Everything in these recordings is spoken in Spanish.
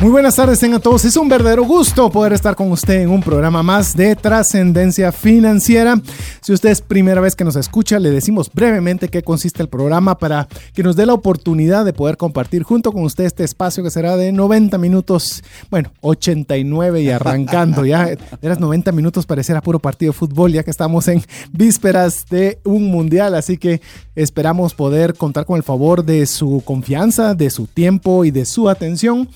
Muy buenas tardes tengan todos. Es un verdadero gusto poder estar con usted en un programa más de trascendencia financiera. Si usted es primera vez que nos escucha, le decimos brevemente qué consiste el programa para que nos dé la oportunidad de poder compartir junto con usted este espacio que será de 90 minutos, bueno, 89 y arrancando. Ya eras 90 minutos parecerá puro partido de fútbol, ya que estamos en vísperas de un mundial. Así que esperamos poder contar con el favor de su confianza, de su tiempo y de su atención.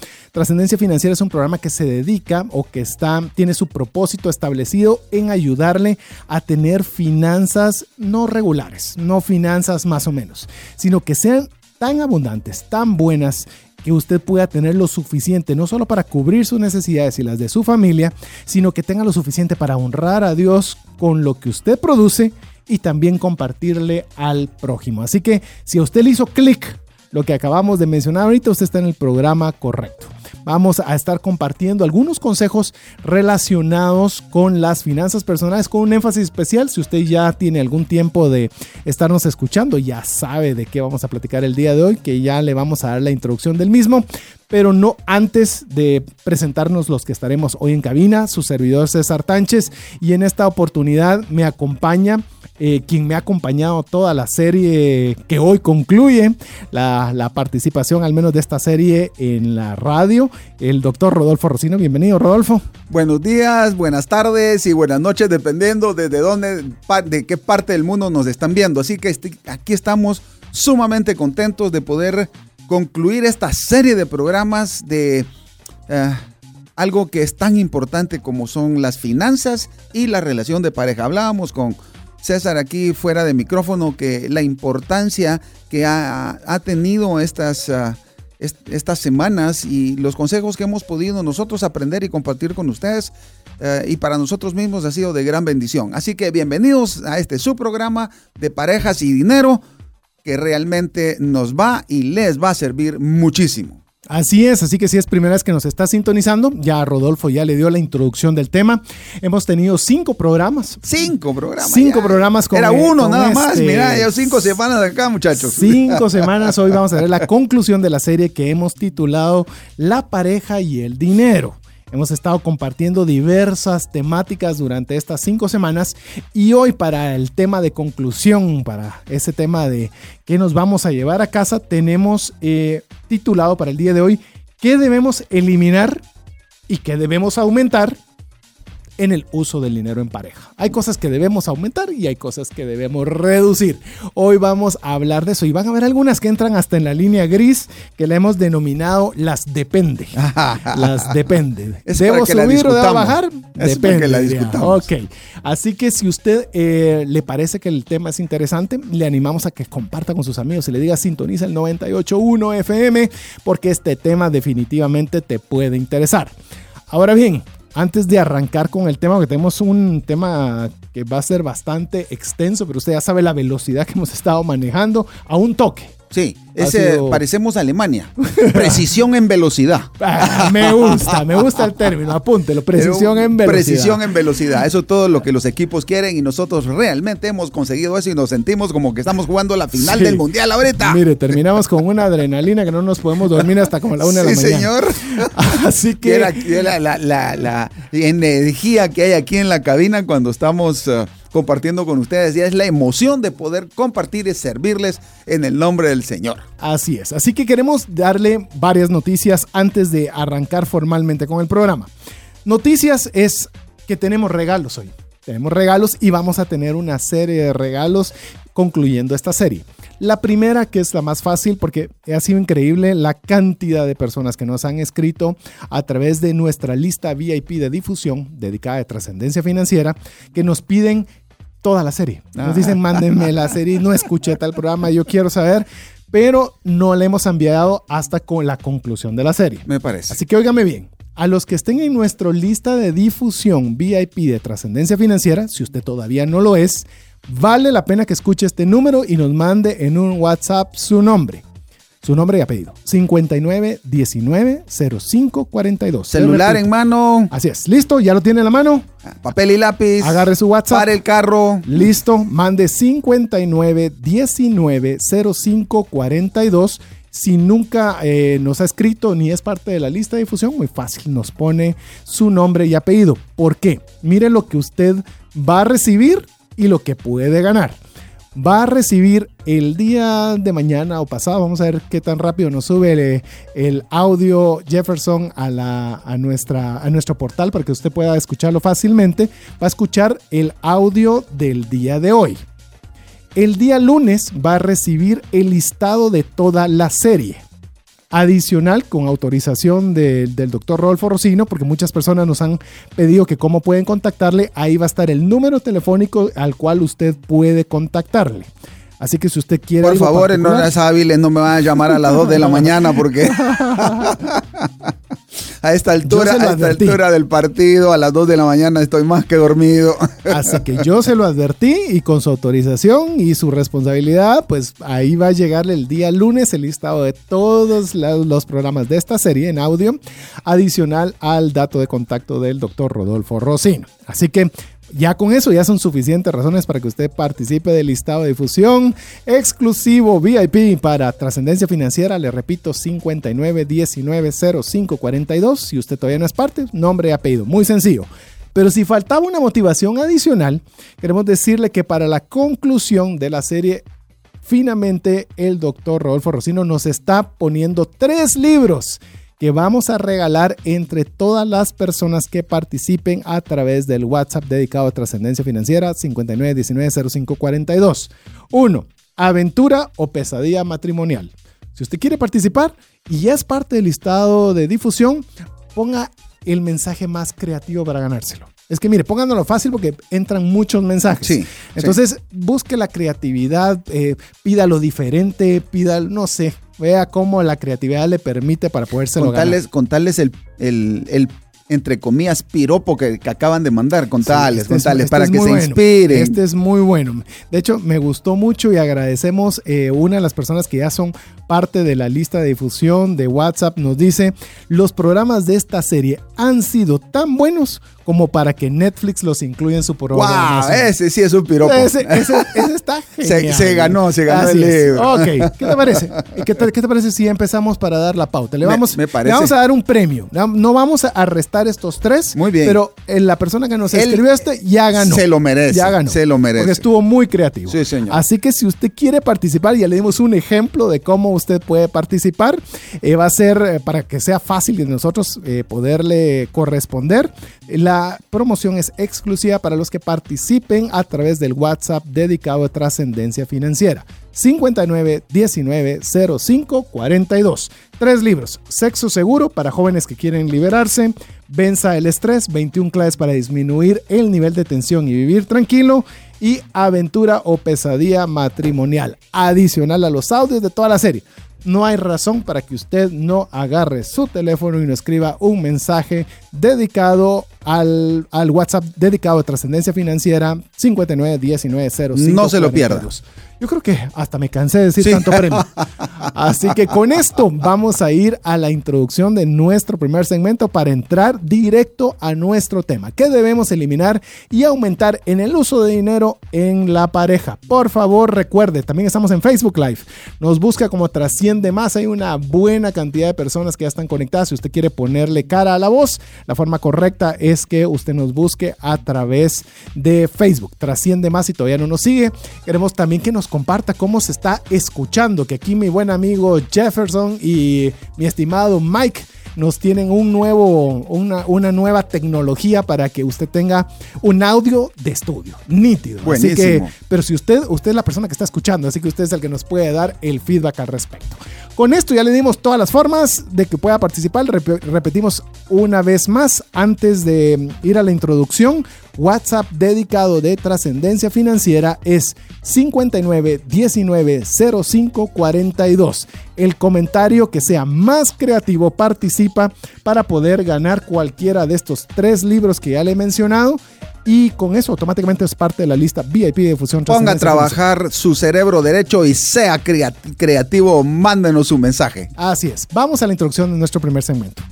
Financiera es un programa que se dedica o que está, tiene su propósito establecido en ayudarle a tener finanzas no regulares, no finanzas más o menos, sino que sean tan abundantes, tan buenas que usted pueda tener lo suficiente, no solo para cubrir sus necesidades y las de su familia, sino que tenga lo suficiente para honrar a Dios con lo que usted produce y también compartirle al prójimo. Así que si a usted le hizo clic lo que acabamos de mencionar ahorita, usted está en el programa correcto vamos a estar compartiendo algunos consejos relacionados con las finanzas personales con un énfasis especial. Si usted ya tiene algún tiempo de estarnos escuchando, ya sabe de qué vamos a platicar el día de hoy, que ya le vamos a dar la introducción del mismo pero no antes de presentarnos los que estaremos hoy en cabina, su servidor César Tánchez, y en esta oportunidad me acompaña eh, quien me ha acompañado toda la serie que hoy concluye la, la, participación al menos de esta serie en la radio, el doctor Rodolfo Rocino. Bienvenido, Rodolfo. Buenos días, buenas tardes y buenas noches, dependiendo desde dónde, de qué parte del mundo nos están viendo. Así que aquí estamos sumamente contentos de poder concluir esta serie de programas de eh, algo que es tan importante como son las finanzas y la relación de pareja. Hablábamos con César aquí fuera de micrófono que la importancia que ha, tenido estas, ah, estas semanas y los consejos que hemos podido nosotros aprender y compartir con ustedes eh, y para nosotros mismos ha sido de gran bendición. Así que bienvenidos a este su programa de parejas y dinero que realmente nos va y les va a servir muchísimo. Así es, así que si es primera vez que nos está sintonizando, ya Rodolfo ya le dio la introducción del tema. Hemos tenido cinco programas. Cinco programas. Cinco programas con Era uno nada más, este mira, ya cinco semanas acá, muchachos. Cinco semanas, hoy vamos a ver la conclusión de la serie que hemos titulado La pareja y el dinero. Hemos estado compartiendo diversas temáticas durante estas cinco semanas y hoy para el tema de conclusión, para ese tema de qué nos vamos a llevar a casa, tenemos eh, titulado para el día de hoy qué debemos eliminar y qué debemos aumentar en el uso del dinero en pareja. Hay cosas que debemos aumentar y hay cosas que debemos reducir. Hoy vamos a hablar de eso y van a ver algunas que entran hasta en la línea gris que le hemos denominado las depende. las depende. ¿Debo subir o debo bajar? depende. Que la discutamos. Ok. Así que si usted eh, le parece que el tema es interesante, le animamos a que comparta con sus amigos y le diga sintoniza el 98.1 FM porque este tema definitivamente te puede interesar. Ahora bien, antes de arrancar con el tema, porque tenemos un tema que va a ser bastante extenso, pero usted ya sabe la velocidad que hemos estado manejando a un toque. Sí, ese parecemos Alemania. Precisión en velocidad. Ah, me gusta, me gusta el término, apúntelo, precisión en velocidad. Precisión en velocidad, eso es todo lo que los equipos quieren y nosotros realmente hemos conseguido eso y nos sentimos como que estamos jugando la final del mundial ahorita. Mire, terminamos con una adrenalina que no nos podemos dormir hasta como la una de la mañana. Sí, señor. Así que... la, la, energía que hay aquí en la cabina cuando estamos... Uh, compartiendo con ustedes y es la emoción de poder compartir y servirles en el nombre del Señor. Así es, así que queremos darle varias noticias antes de arrancar formalmente con el programa. Noticias es que tenemos regalos hoy. Tenemos regalos y vamos a tener una serie de regalos concluyendo esta serie. La primera, que es la más fácil, porque ha sido increíble la cantidad de personas que nos han escrito a través de nuestra lista VIP de difusión dedicada a trascendencia financiera, que nos piden toda la serie. Nos dicen, mándenme la serie, no escuché tal programa, yo quiero saber. Pero no la hemos enviado hasta con la conclusión de la serie. Me parece. Así que óigame bien. A los que estén en nuestra lista de difusión VIP de trascendencia financiera, si usted todavía no lo es, vale la pena que escuche este número y nos mande en un WhatsApp su nombre. Su nombre y apellido. 59 19 05 42. Celular en mano. Así es. ¿Listo? ¿Ya lo tiene en la mano? Papel y lápiz. Agarre su WhatsApp. Para el carro. Listo. Mande 59 19 05 42. Si nunca eh, nos ha escrito ni es parte de la lista de difusión, muy fácil, nos pone su nombre y apellido. ¿Por qué? Mire lo que usted va a recibir y lo que puede ganar va a recibir el día de mañana o pasado. Vamos a ver qué tan rápido nos sube el, audio Jefferson a, la, a, nuestra, a nuestro portal para que usted pueda escucharlo fácilmente. Va a escuchar el audio del día de hoy. El día lunes va a recibir el listado de toda la serie adicional con autorización del doctor Rodolfo Rocino, porque muchas personas nos han pedido que cómo pueden contactarle. Ahí va a estar el número telefónico al cual usted puede contactarle. Así que si usted quiere. Por favor, en horas hábiles no me van a llamar a las 2 de la mañana porque. a esta altura, a esta altura del partido, a las 2 de la mañana estoy más que dormido. Así que yo se lo advertí y con su autorización y su responsabilidad, pues ahí va a llegarle el día lunes el listado de todos los programas de esta serie en audio, adicional al dato de contacto del doctor Rodolfo Rosino. Así que ya con eso ya son suficientes razones para que usted participe del listado de difusión exclusivo VIP para trascendencia financiera. Le repito, 59190542. Si usted todavía no es parte, nombre y apellido. Muy sencillo. Pero si faltaba una motivación adicional, queremos decirle que para la conclusión de la serie, finalmente el doctor Rodolfo Rocino nos está poniendo tres libros que vamos a regalar entre todas las personas que participen a través del WhatsApp dedicado a trascendencia financiera 59190542. 1. Aventura o pesadilla matrimonial. Si usted quiere participar y ya es parte del listado de difusión, ponga el mensaje más creativo para ganárselo. Es que mire, pónganlo fácil porque entran muchos mensajes. Sí, Entonces, busque la creatividad, eh, pida lo diferente, pida, no sé, vea cómo la creatividad le permite para poderse contarles, Contarles el, el, el entre comillas, piropo que, acaban de mandar. Contales, este contales, este para que se inspiren. Este es muy bueno. De hecho, me gustó mucho y agradecemos eh, una de las personas que ya son parte de la lista de difusión de WhatsApp. Nos dice, los programas de esta serie han sido tan buenos como para que Netflix los incluya en su programa. ¡Wow! Ese sí es un piropo. Ese, está genial. Se, ganó, se ganó el libro. Ok, ¿qué te parece? ¿Qué te, parece si empezamos para dar la pauta? Le vamos, le vamos a dar un premio. No vamos a restar estos tres. Muy bien. Pero eh, la persona que nos escribió este ya ganó. Se lo merece. Ya ganó. Se lo merece. Porque estuvo muy creativo. Sí, señor. Así que si usted quiere participar, ya le dimos un ejemplo de cómo usted puede participar. Eh, va a ser eh, para que sea fácil de nosotros poderle corresponder. La promoción es exclusiva para los que participen a través del WhatsApp dedicado a trascendencia financiera. 59 19 05 42. Tres libros: Sexo seguro para jóvenes que quieren liberarse, Venza el estrés, 21 claves para disminuir el nivel de tensión y vivir tranquilo, y Aventura o pesadilla matrimonial, adicional a los audios de toda la serie no hay razón para que usted no agarre su teléfono y no escriba un mensaje dedicado al, WhatsApp dedicado a trascendencia financiera 591905. No se lo pierda. Yo creo que hasta me cansé de decir tanto premio. Así que con esto vamos a ir a la introducción de nuestro primer segmento para entrar directo a nuestro tema. ¿Qué debemos eliminar y aumentar en el uso de dinero en la pareja? Por favor, recuerde, también estamos en Facebook Live. Nos busca como trasciende más. Hay una buena cantidad de personas que ya están conectadas. Si usted quiere ponerle cara a la voz, la forma correcta es que usted nos busque a través de Facebook. Trasciende más si todavía no nos sigue. Queremos también que nos comparta cómo se está escuchando, que aquí mi buen amigo Jefferson y mi estimado Mike nos tienen un nuevo, una, una nueva tecnología para que usted tenga un audio de estudio, nítido. Así que, Buenísimo. pero si usted, usted es la persona que está escuchando, así que usted es el que nos puede dar el feedback al respecto. Con esto ya le dimos todas las formas de que pueda participar. Rep- repetimos una vez más antes de ir a la introducción. WhatsApp dedicado de trascendencia financiera es 59 19 05 42. El comentario que sea más creativo participa para poder ganar cualquiera de estos tres libros que ya le he mencionado. Y con eso automáticamente es parte de la lista VIP de Fusión Ponga a trabajar su cerebro derecho y sea crea- creativo. Mándenos su mensaje. Así es. Vamos a la introducción de nuestro primer segmento.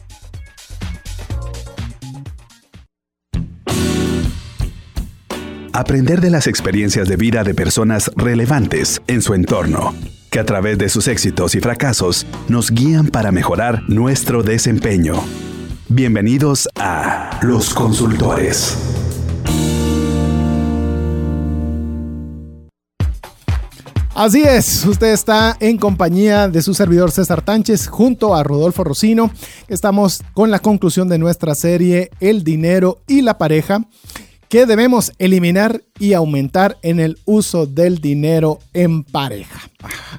Aprender de las experiencias de vida de personas relevantes en su entorno, que a través de sus éxitos y fracasos nos guían para mejorar nuestro desempeño. Bienvenidos a Los Consultores. Así es, usted está en compañía de su servidor César Tánchez junto a Rodolfo Rocino. Estamos con la conclusión de nuestra serie El dinero y la pareja que debemos eliminar y aumentar en el uso del dinero en pareja.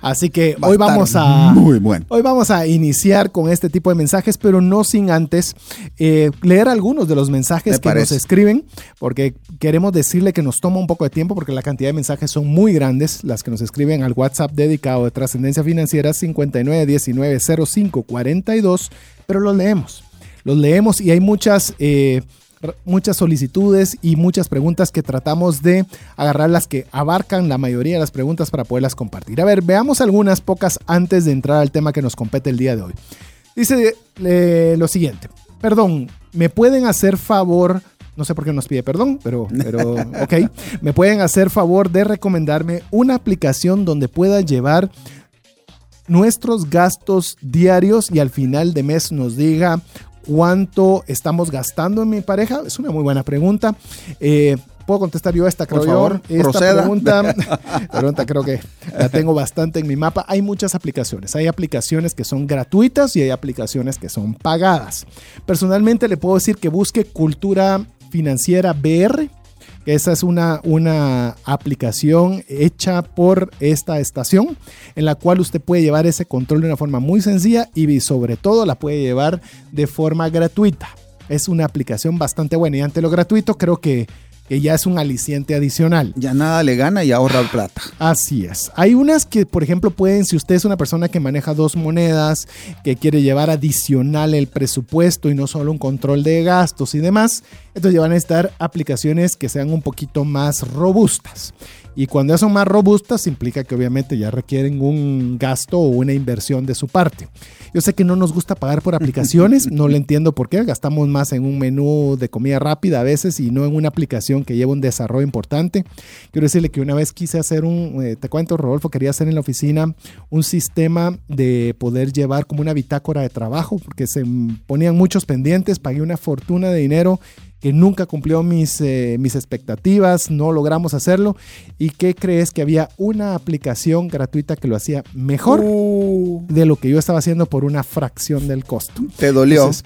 Así que Va hoy vamos a muy bueno. Hoy vamos a iniciar con este tipo de mensajes, pero no sin antes eh, leer algunos de los mensajes Me que nos escriben, porque queremos decirle que nos toma un poco de tiempo, porque la cantidad de mensajes son muy grandes, las que nos escriben al WhatsApp dedicado de Trascendencia Financiera 59190542, pero los leemos. Los leemos y hay muchas... eh, muchas solicitudes y muchas preguntas que tratamos de agarrar las que abarcan la mayoría de las preguntas para poderlas compartir. A ver, veamos algunas pocas antes de entrar al tema que nos compete el día de hoy. Dice eh, lo siguiente, perdón, ¿me pueden hacer favor? No sé por qué nos pide perdón, pero, pero ok. ¿Me pueden hacer favor de recomendarme una aplicación donde pueda llevar nuestros gastos diarios y al final de mes nos diga cuánto estamos gastando en mi pareja? Es una muy buena pregunta. Eh, Puedo contestar yo esta, creo Por favor, yo. Esta proceda. pregunta, pregunta creo que la tengo bastante en mi mapa. Hay muchas aplicaciones. Hay aplicaciones que son gratuitas y hay aplicaciones que son pagadas. Personalmente le puedo decir que busque Cultura Financiera BR. Esa es una, una aplicación hecha por esta estación en la cual usted puede llevar ese control de una forma muy sencilla y sobre todo la puede llevar de forma gratuita. Es una aplicación bastante buena y ante lo gratuito creo que, que ya es un aliciente adicional. Ya nada le gana y ahorra plata. Así es. Hay unas que, por ejemplo, pueden, si usted es una persona que maneja dos monedas, que quiere llevar adicional el presupuesto y no solo un control de gastos y demás, entonces ya van a necesitar aplicaciones que sean un poquito más robustas. Y cuando ya son más robustas, implica que obviamente ya requieren un gasto o una inversión de su parte. Yo sé que no nos gusta pagar por aplicaciones, no lo entiendo por qué. Gastamos más en un menú de comida rápida a veces y no en una aplicación que lleva un desarrollo importante. Quiero decirle que una vez quise hacer un, eh, te cuento, Rodolfo, quería hacer en la oficina un sistema de poder llevar como una bitácora de trabajo, porque se ponían muchos pendientes, pagué una fortuna de dinero que nunca cumplió mis, eh, mis expectativas, no logramos hacerlo. ¿Y qué crees? Que había una aplicación gratuita que lo hacía mejor Uh, de lo que yo estaba haciendo por una fracción del costo. te dolió. Entonces,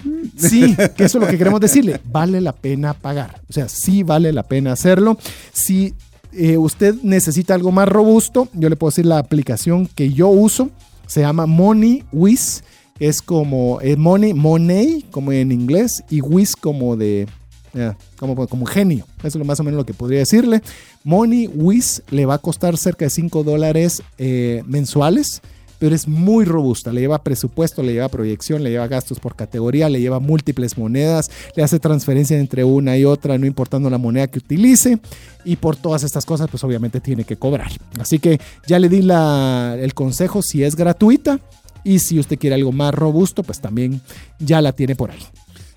sí, que eso es lo que queremos decirle. Vale la pena pagar. O sea, sí vale la pena hacerlo. Si eh, usted necesita algo más robusto, yo le puedo decir la aplicación que yo uso. Se llama MoneyWiz. Es como eh, Money, Money, como en inglés, y Wiz como de eh, como, como genio. Eso es más o menos lo que podría decirle. Money Wiz le va a costar cerca de 5 dólares eh, mensuales, pero es muy robusta. Le lleva presupuesto, le lleva proyección, le lleva gastos por categoría, le lleva múltiples monedas, le hace transferencia entre una y otra, no importando la moneda que utilice. Y por todas estas cosas, pues obviamente tiene que cobrar. Así que ya le di la, el consejo si es gratuita. Y si usted quiere algo más robusto, pues también ya la tiene por ahí.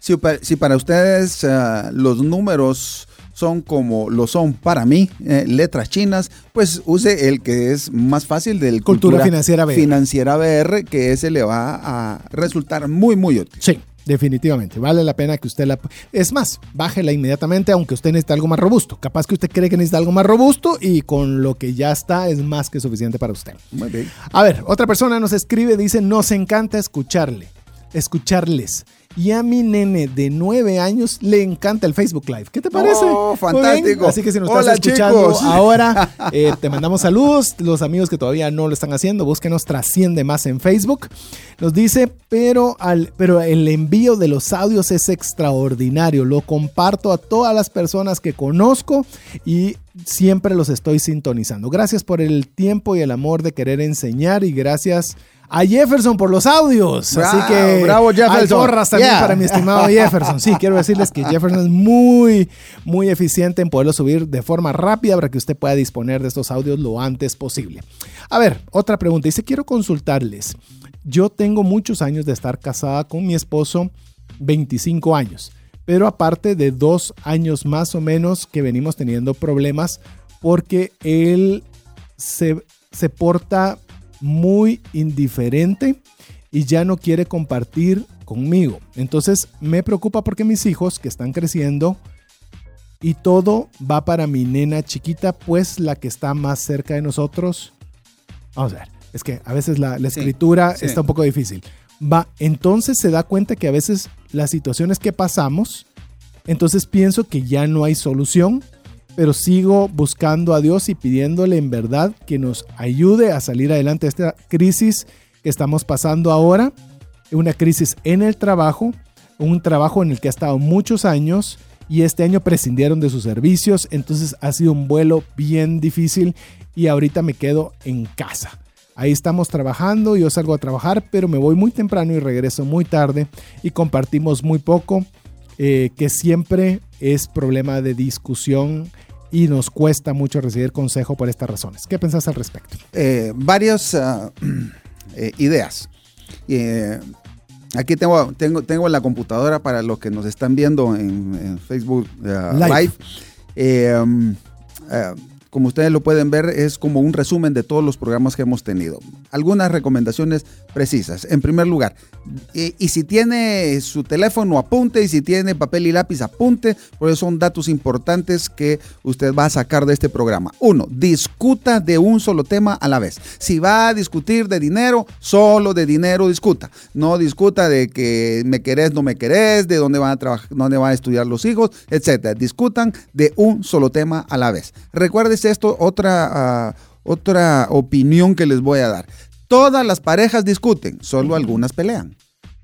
Si, pa- si para ustedes eh, los números son como lo son para mí, eh, letras chinas, pues use el que es más fácil del Cultura Financiera BR. Financiera BR, que ese le va a resultar muy, muy útil. Sí, definitivamente. Vale la pena que usted la... Es más, bájela inmediatamente aunque usted necesite algo más robusto. Capaz que usted cree que necesita algo más robusto y con lo que ya está es más que suficiente para usted. Muy bien. A ver, otra persona nos escribe, dice, nos encanta escucharle. escucharles. Y a mi nene de 9 años le encanta el Facebook Live. ¿Qué te parece? Oh, fantástico. Así que si nos Hola, estás escuchando chicos. ahora, eh, te mandamos saludos. Los amigos que todavía no lo están haciendo, búsquenos Trasciende Más en Facebook. Nos dice, pero, al, pero el envío de los audios es extraordinario. Lo comparto a todas las personas que conozco y siempre los estoy sintonizando. Gracias por el tiempo y el amor de querer enseñar y gracias a Jefferson por los audios. Bravo, Así que bravo, Jefferson. hay porras también Yeah. para mi estimado Jefferson. Sí, quiero decirles que Jefferson es muy, muy eficiente en poderlo subir de forma rápida para que usted pueda disponer de estos audios lo antes posible. A ver, otra pregunta. Dice, quiero consultarles. Yo tengo muchos años de estar casada con mi esposo, 25 años, pero aparte de dos años más o menos que venimos teniendo problemas porque él se, se porta muy indiferente y ya no quiere compartir conmigo. Entonces me preocupa porque mis hijos que están creciendo y todo va para mi nena chiquita, pues la que está más cerca de nosotros. Vamos a ver, es que a veces la, la Sí, escritura sí. está un poco difícil. Va, entonces se da cuenta que a veces las situaciones que pasamos, entonces pienso que ya no hay solución, pero sigo buscando a Dios y pidiéndole en verdad que nos ayude a salir adelante de esta crisis que estamos pasando ahora, una crisis en el trabajo, un trabajo en el que ha estado muchos años y este año prescindieron de sus servicios, entonces ha sido un vuelo bien difícil y ahorita me quedo en casa. Ahí estamos trabajando, yo salgo a trabajar, pero me voy muy temprano y regreso muy tarde y compartimos muy poco, eh, que siempre es problema de discusión y nos cuesta mucho recibir consejo por estas razones. ¿Qué pensás al respecto? eh, varias ah, eh, ideas. Eh, aquí tengo, tengo, tengo la computadora para los que nos están viendo en, en Facebook ah, Live. Live. Um, ah, como ustedes lo pueden ver, es como un resumen de todos los programas que hemos tenido. Algunas recomendaciones precisas. En primer lugar, y, si tiene su teléfono, apunte, y si tiene papel y lápiz, apunte, porque son datos importantes que usted va a sacar de este programa. Uno, discuta de un solo tema a la vez. Si va a discutir de dinero, solo de dinero discuta. No discuta de que me querés, no me querés, de dónde van a trabajar, dónde van a estudiar los hijos, etcétera. Discutan de un solo tema a la vez. Recuérdese esto, otra, ah, otra opinión que les voy a dar. Todas las parejas discuten, solo algunas pelean.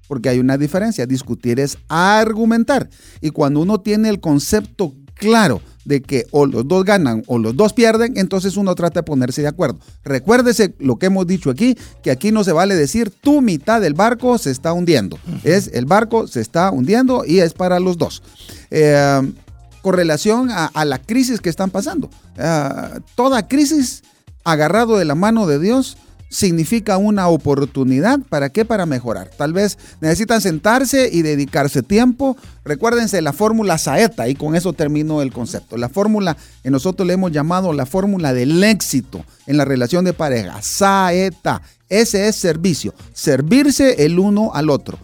Porque hay una diferencia. Discutir es argumentar. Y cuando uno tiene el concepto claro de que o los dos ganan o los dos pierden, entonces uno trata de ponerse de acuerdo. Recuérdese lo que hemos dicho aquí, que aquí no se vale decir tu mitad del barco se está hundiendo. Es el barco se está hundiendo y es para los dos. Eh, con relación a, la crisis que están pasando. Ah, toda crisis agarrado de la mano de Dios significa una oportunidad. ¿Para qué? Para mejorar. Tal vez necesitan sentarse y dedicarse tiempo. Recuérdense la fórmula Saeta y con eso termino el concepto. La fórmula que nosotros le hemos llamado la fórmula del éxito en la relación de pareja. Saeta. Ese es servicio. Servirse el uno al otro.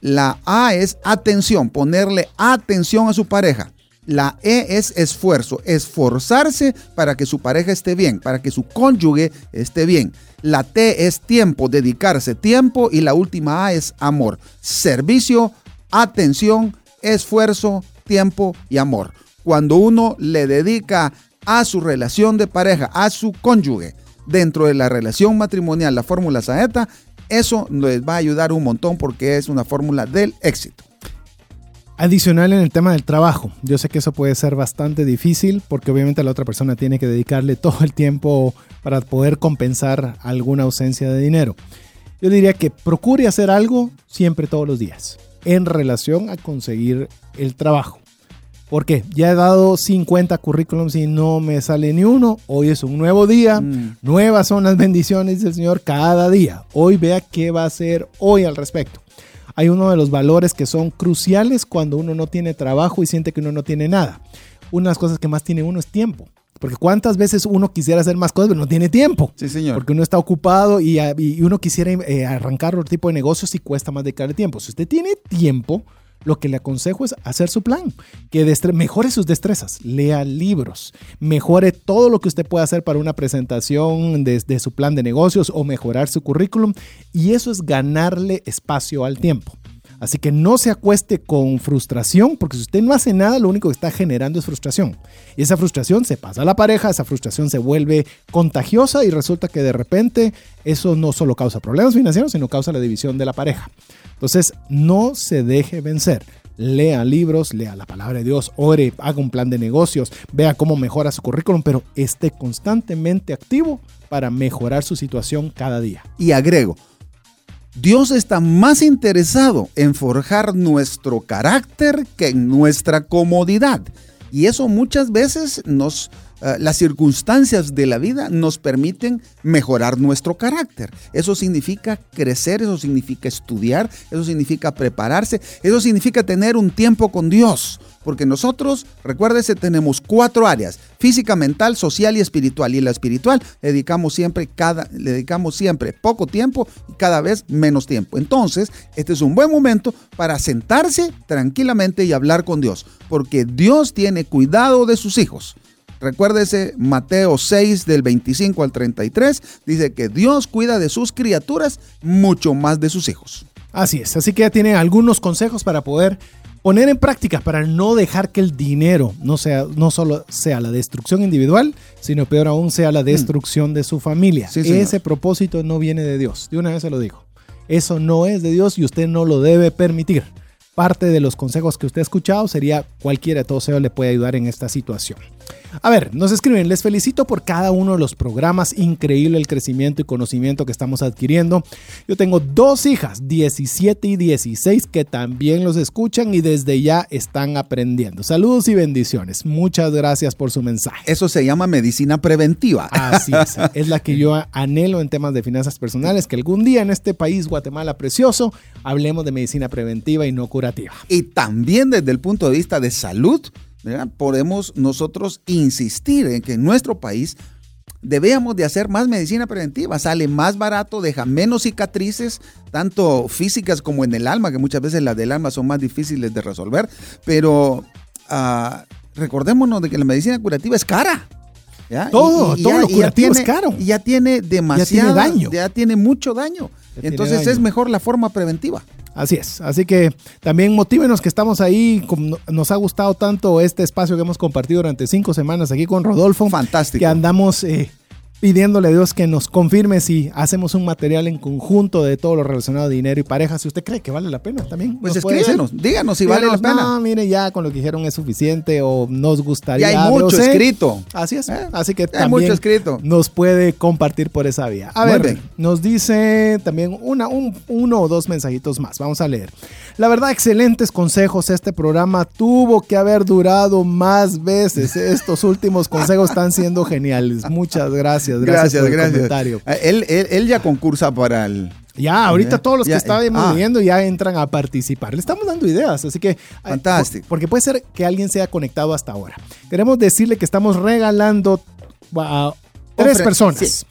La A es atención, ponerle atención a su pareja. La E es esfuerzo, esforzarse para que su pareja esté bien, para que su cónyuge esté bien. La T es tiempo, dedicarse tiempo. Y la última A es amor, servicio, atención, esfuerzo, tiempo y amor. Cuando uno le dedica a su relación de pareja, a su cónyuge, dentro de la relación matrimonial, la fórmula Saeta, eso les va a ayudar un montón porque es una fórmula del éxito. Adicional en el tema del trabajo, yo sé que eso puede ser bastante difícil porque obviamente la otra persona tiene que dedicarle todo el tiempo para poder compensar alguna ausencia de dinero. Yo diría que procure hacer algo siempre todos los días en relación a conseguir el trabajo. Porque ya he dado 50 currículums y no me sale ni uno. Hoy es un nuevo día. Mm. Nuevas son las bendiciones del Señor cada día. Hoy vea qué va a hacer hoy al respecto. Hay uno de los valores que son cruciales cuando uno no tiene trabajo y siente que uno no tiene nada. Una de las cosas que más tiene uno es tiempo. Porque cuántas veces uno quisiera hacer más cosas, pero no tiene tiempo. Sí, señor. Porque uno está ocupado y, y uno quisiera eh, arrancar otro tipo de negocios y cuesta más dedicarle tiempo. Si usted tiene tiempo, lo que le aconsejo es hacer su plan, que mejore sus destrezas, lea libros, mejore todo lo que usted pueda hacer para una presentación de, de su plan de negocios o mejorar su currículum y eso es ganarle espacio al tiempo. Así que no se acueste con frustración, porque si usted no hace nada, lo único que está generando es frustración. Y esa frustración se pasa a la pareja, esa frustración se vuelve contagiosa y resulta que de repente eso no solo causa problemas financieros, sino causa la división de la pareja. Entonces, no se deje vencer lea libros, lea la palabra de Dios, ore, haga un plan de negocios, vea cómo mejora su currículum, pero esté constantemente activo para mejorar su situación cada día. Y agrego, Dios está más interesado en forjar nuestro carácter que en nuestra comodidad. Y eso muchas veces nos eh, las circunstancias de la vida nos permiten mejorar nuestro carácter. Eso significa crecer, eso significa estudiar, eso significa prepararse, eso significa tener un tiempo con Dios. Porque nosotros, recuérdese, tenemos cuatro áreas, física, mental, social y espiritual. Y en la espiritual le dedicamos siempre, cada, le dedicamos siempre poco tiempo y cada vez menos tiempo. Entonces, este es un buen momento para sentarse tranquilamente y hablar con Dios. Porque Dios tiene cuidado de sus hijos. Recuérdese Mateo 6 del 25 al 33, dice que Dios cuida de sus criaturas mucho más de sus hijos. Así es, así que ya tiene algunos consejos para poder poner en práctica para no dejar que el dinero no sea no solo sea la destrucción individual, sino peor aún sea la mm. destrucción de su familia. Ese propósito no viene de Dios. De una vez se lo digo. Eso no es de Dios y usted no lo debe permitir. Parte de los consejos que usted ha escuchado sería cualquiera de todos ellos le puede ayudar en esta situación. A ver, nos escriben, les felicito por cada uno de los programas, increíble el crecimiento y conocimiento que estamos adquiriendo. Yo tengo dos hijas, 17 y 16, que también los escuchan y desde ya están aprendiendo. Saludos y bendiciones. Muchas gracias por su mensaje. Eso se llama medicina preventiva. Así es, es la que yo anhelo en temas de finanzas personales, que algún día en este país, Guatemala precioso, hablemos de medicina preventiva y no curativa. Y también desde el punto de vista de salud podemos nosotros insistir en que en nuestro país debemos de hacer más medicina preventiva. Sale más barato, deja menos cicatrices, tanto físicas como en el alma, que muchas veces las del alma son más difíciles de resolver. Pero uh, recordémonos de que la medicina curativa es cara. Todo, todo lo curativo es caro. Y ya tiene demasiado daño. Ya tiene mucho daño. Entonces es mejor la forma preventiva. Así es, así que también motívenos que estamos ahí, nos ha gustado tanto este espacio que hemos compartido durante cinco semanas aquí con Rodolfo. Fantástico. Que andamos eh, pidiéndole a Dios que nos confirme si hacemos un material en conjunto de todo lo relacionado a dinero y pareja. Si usted cree que vale la pena también. Pues escríbenos, díganos si vale la pena. No, mire, ya con lo que dijeron es suficiente o nos gustaría. Ya hay mucho escrito. Así es. Eh, así que también mucho escrito. nos puede compartir por esa vía. A ver, nos dice también una, un, uno o dos mensajitos más. Vamos a leer. La verdad, excelentes consejos. Este programa tuvo que haber durado más veces. Estos últimos consejos están siendo geniales. Muchas gracias. Gracias, gracias, ah, Él, ya concursa para el... Ya, ahorita todos los que estábamos ah. viendo ya entran a participar. Le estamos dando ideas, así que... Fantástico. Porque puede ser que alguien sea conectado hasta ahora. Queremos decirle que estamos regalando a tres personas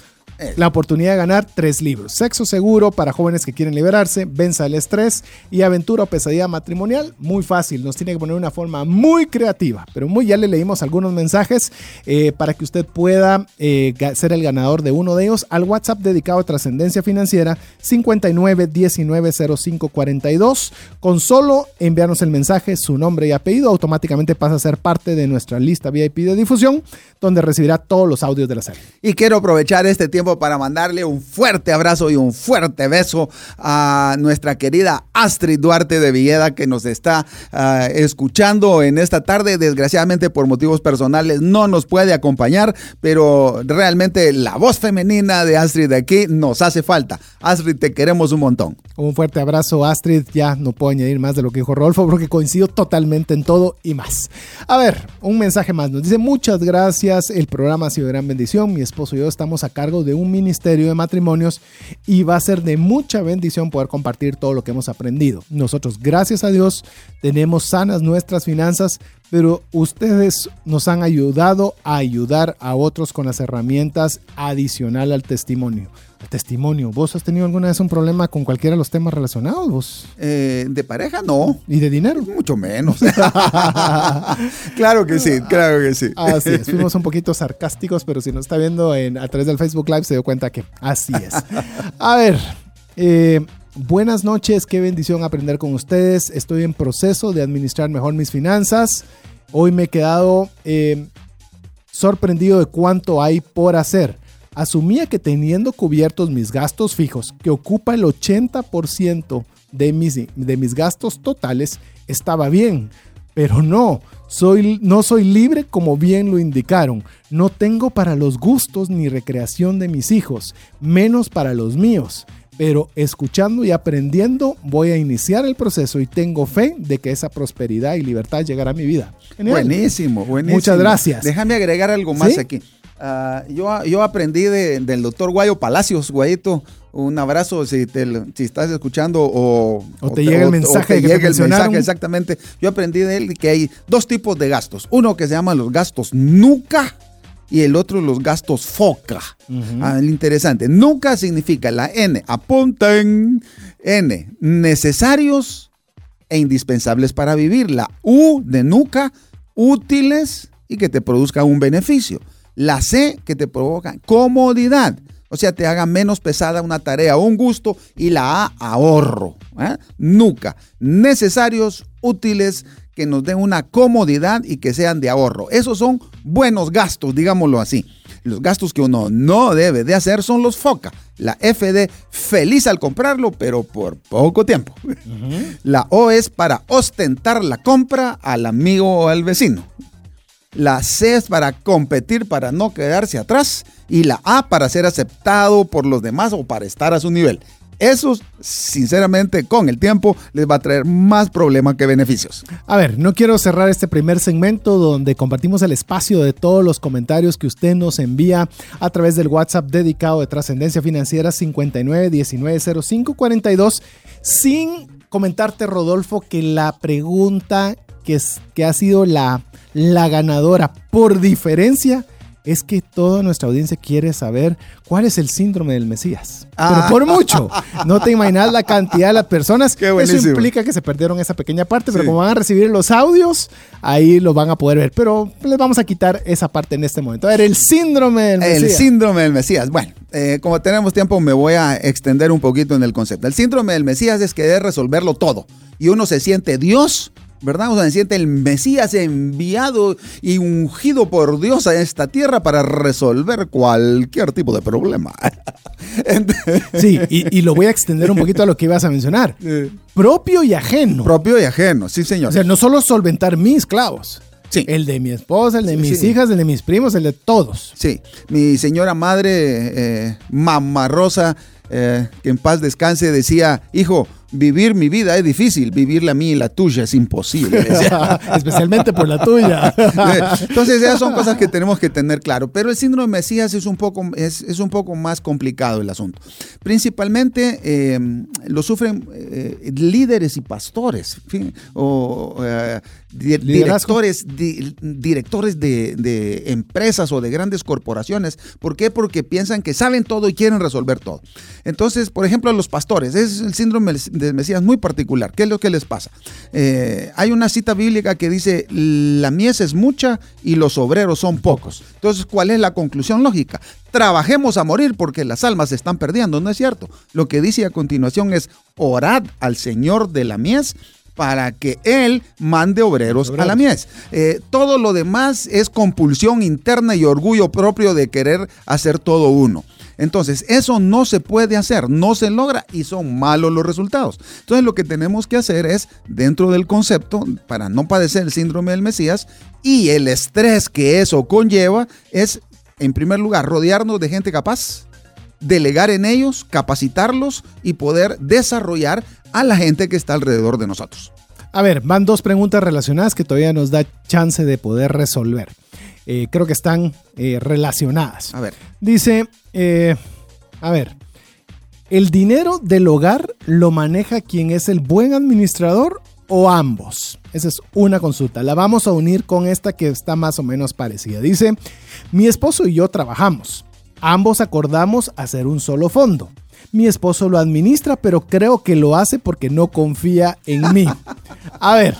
la oportunidad de ganar tres libros. Sexo seguro para jóvenes que quieren liberarse, Venza el estrés y Aventura o pesadilla matrimonial. Muy fácil, nos tiene que poner una forma muy creativa, pero muy ya le leímos algunos mensajes eh, para que usted pueda eh, ser el ganador de uno de ellos al WhatsApp dedicado a trascendencia financiera 59 Con solo enviarnos el mensaje, su nombre y apellido, automáticamente pasa a ser parte de nuestra lista VIP de difusión, donde recibirá todos los audios de la serie. Y quiero aprovechar este tiempo para mandarle un fuerte abrazo y un fuerte beso a nuestra querida Astrid Duarte de Villeda que nos está ah, escuchando en esta tarde. Desgraciadamente por motivos personales no nos puede acompañar, pero realmente la voz femenina de Astrid aquí nos hace falta. Astrid, te queremos un montón. Un fuerte abrazo, Astrid. Ya no puedo añadir más de lo que dijo Rolfo porque coincido totalmente en todo y más. A ver, un mensaje más. Nos dice muchas gracias. El programa ha sido gran bendición. Mi esposo y yo estamos a cargo de ministerio de matrimonios y va a ser de mucha bendición poder compartir todo lo que hemos aprendido. Nosotros, gracias a Dios, tenemos sanas nuestras finanzas, pero ustedes nos han ayudado a ayudar a otros con las herramientas adicional al testimonio. Testimonio, ¿vos has tenido alguna vez un problema con cualquiera de los temas relacionados? Vos? Eh, de pareja, no. ¿Y de dinero? Mucho menos. claro que sí, claro que sí. Así es, fuimos un poquito sarcásticos, pero si nos está viendo en, a través del Facebook Live se dio cuenta que así es. A ver, eh, buenas noches, qué bendición aprender con ustedes. Estoy en proceso de administrar mejor mis finanzas. Hoy me he quedado eh, sorprendido de cuánto hay por hacer. Asumía que teniendo cubiertos mis gastos fijos, que ocupa el 80% de mis, de mis gastos totales, estaba bien. Pero no, soy, no soy libre como bien lo indicaron. No tengo para los gustos ni recreación de mis hijos, menos para los míos. Pero escuchando y aprendiendo voy a iniciar el proceso y tengo fe de que esa prosperidad y libertad llegará a mi vida. Buenísimo, buenísimo. Muchas gracias. Déjame agregar algo más aquí. Uh, yo, yo aprendí de, del doctor Guayo Palacios, Guayito. Un abrazo si, te, si estás escuchando o, o te, llega el mensaje. Llega el mensaje, exactamente. Yo aprendí de él que hay dos tipos de gastos. Uno que se llama los gastos nuca y el otro los gastos foca. Uh -huh. ah, interesante. Nuca significa la N. Apunten. N. Necesarios e indispensables para vivir. La U de nuca. Útiles y que te produzca un beneficio. La C que te provoca comodidad. O sea, te haga menos pesada una tarea o un gusto. Y la A, ahorro. ¿eh? Nuca. Necesarios, útiles, que nos den una comodidad y que sean de ahorro. Esos son buenos gastos, digámoslo así. Los gastos que uno no debe de hacer son los FOCA. La FD, feliz al comprarlo, pero por poco tiempo. Uh -huh. La O es para ostentar la compra al amigo o al vecino. La C es para competir, para no quedarse atrás. Y la A para ser aceptado por los demás o para estar a su nivel. Eso, sinceramente, con el tiempo les va a traer más problemas que beneficios. A ver, no quiero cerrar este primer segmento donde compartimos el espacio de todos los comentarios que usted nos envía a través del WhatsApp dedicado de Trascendencia Financiera 59190542 sin comentarte, Rodolfo, que la pregunta que, es, que ha sido la, la ganadora por diferencia es que toda nuestra audiencia quiere saber cuál es el síndrome del Mesías. Ah. Pero por mucho. No te imaginas la cantidad de las personas. Eso implica que se perdieron esa pequeña parte, pero como van a recibir los audios, ahí lo van a poder ver. Pero les vamos a quitar esa parte en este momento. A ver, el síndrome del Mesías. El síndrome del Mesías. Bueno, eh, como tenemos tiempo, me voy a extender un poquito en el concepto. El síndrome del Mesías es querer resolverlo todo. Y uno se siente Dios ¿verdad? O sea, se siente el Mesías enviado y ungido por Dios a esta tierra para resolver cualquier tipo de problema. sí, y, y, lo voy a extender un poquito a lo que ibas a mencionar. Propio y ajeno. Propio y ajeno, sí, señor. O sea, no solo solventar mis clavos. Sí. El de mi esposa, el de sí, mis sí. hijas, el de mis primos, el de todos. Sí. Mi señora madre, eh, mamá Rosa, eh, que en paz descanse, decía, hijo, vivir mi vida es difícil, vivir la mía y la tuya es imposible. Especialmente por la tuya. Entonces, esas son cosas que tenemos que tener claro. Pero el síndrome de Mesías es un poco, es, es un poco más complicado el asunto. Principalmente eh, lo sufren eh, líderes y pastores, fin, o eh, directores, di, directores de, de, empresas o de grandes corporaciones. ¿Por qué? Porque piensan que saben todo y quieren resolver todo. Entonces, por ejemplo, los pastores, es el síndrome del Mesías muy particular. ¿Qué es lo que les pasa? Eh, hay una cita bíblica que dice, la mies es mucha y los obreros son pocos. Entonces, ¿cuál es la conclusión lógica? Trabajemos a morir porque las almas se están perdiendo, ¿no es cierto? Lo que dice a continuación es, orad al Señor de la mies para que Él mande obreros a la mies. Eh, todo lo demás es compulsión interna y orgullo propio de querer hacer todo uno. Entonces, eso no se puede hacer, no se logra y son malos los resultados. Entonces, lo que tenemos que hacer es, dentro del concepto, para no padecer el síndrome del Mesías y el estrés que eso conlleva, es, en primer lugar, rodearnos de gente capaz, delegar en ellos, capacitarlos y poder desarrollar a la gente que está alrededor de nosotros. A ver, van dos preguntas relacionadas que todavía nos da chance de poder resolver. Eh, creo que están eh, relacionadas. A ver. Dice, eh, a ver, ¿el dinero del hogar lo maneja quien es el buen administrador o ambos? Esa es una consulta. La vamos a unir con esta que está más o menos parecida. Dice, mi esposo y yo trabajamos. Ambos acordamos hacer un solo fondo. Mi esposo lo administra, pero creo que lo hace porque no confía en mí. A ver,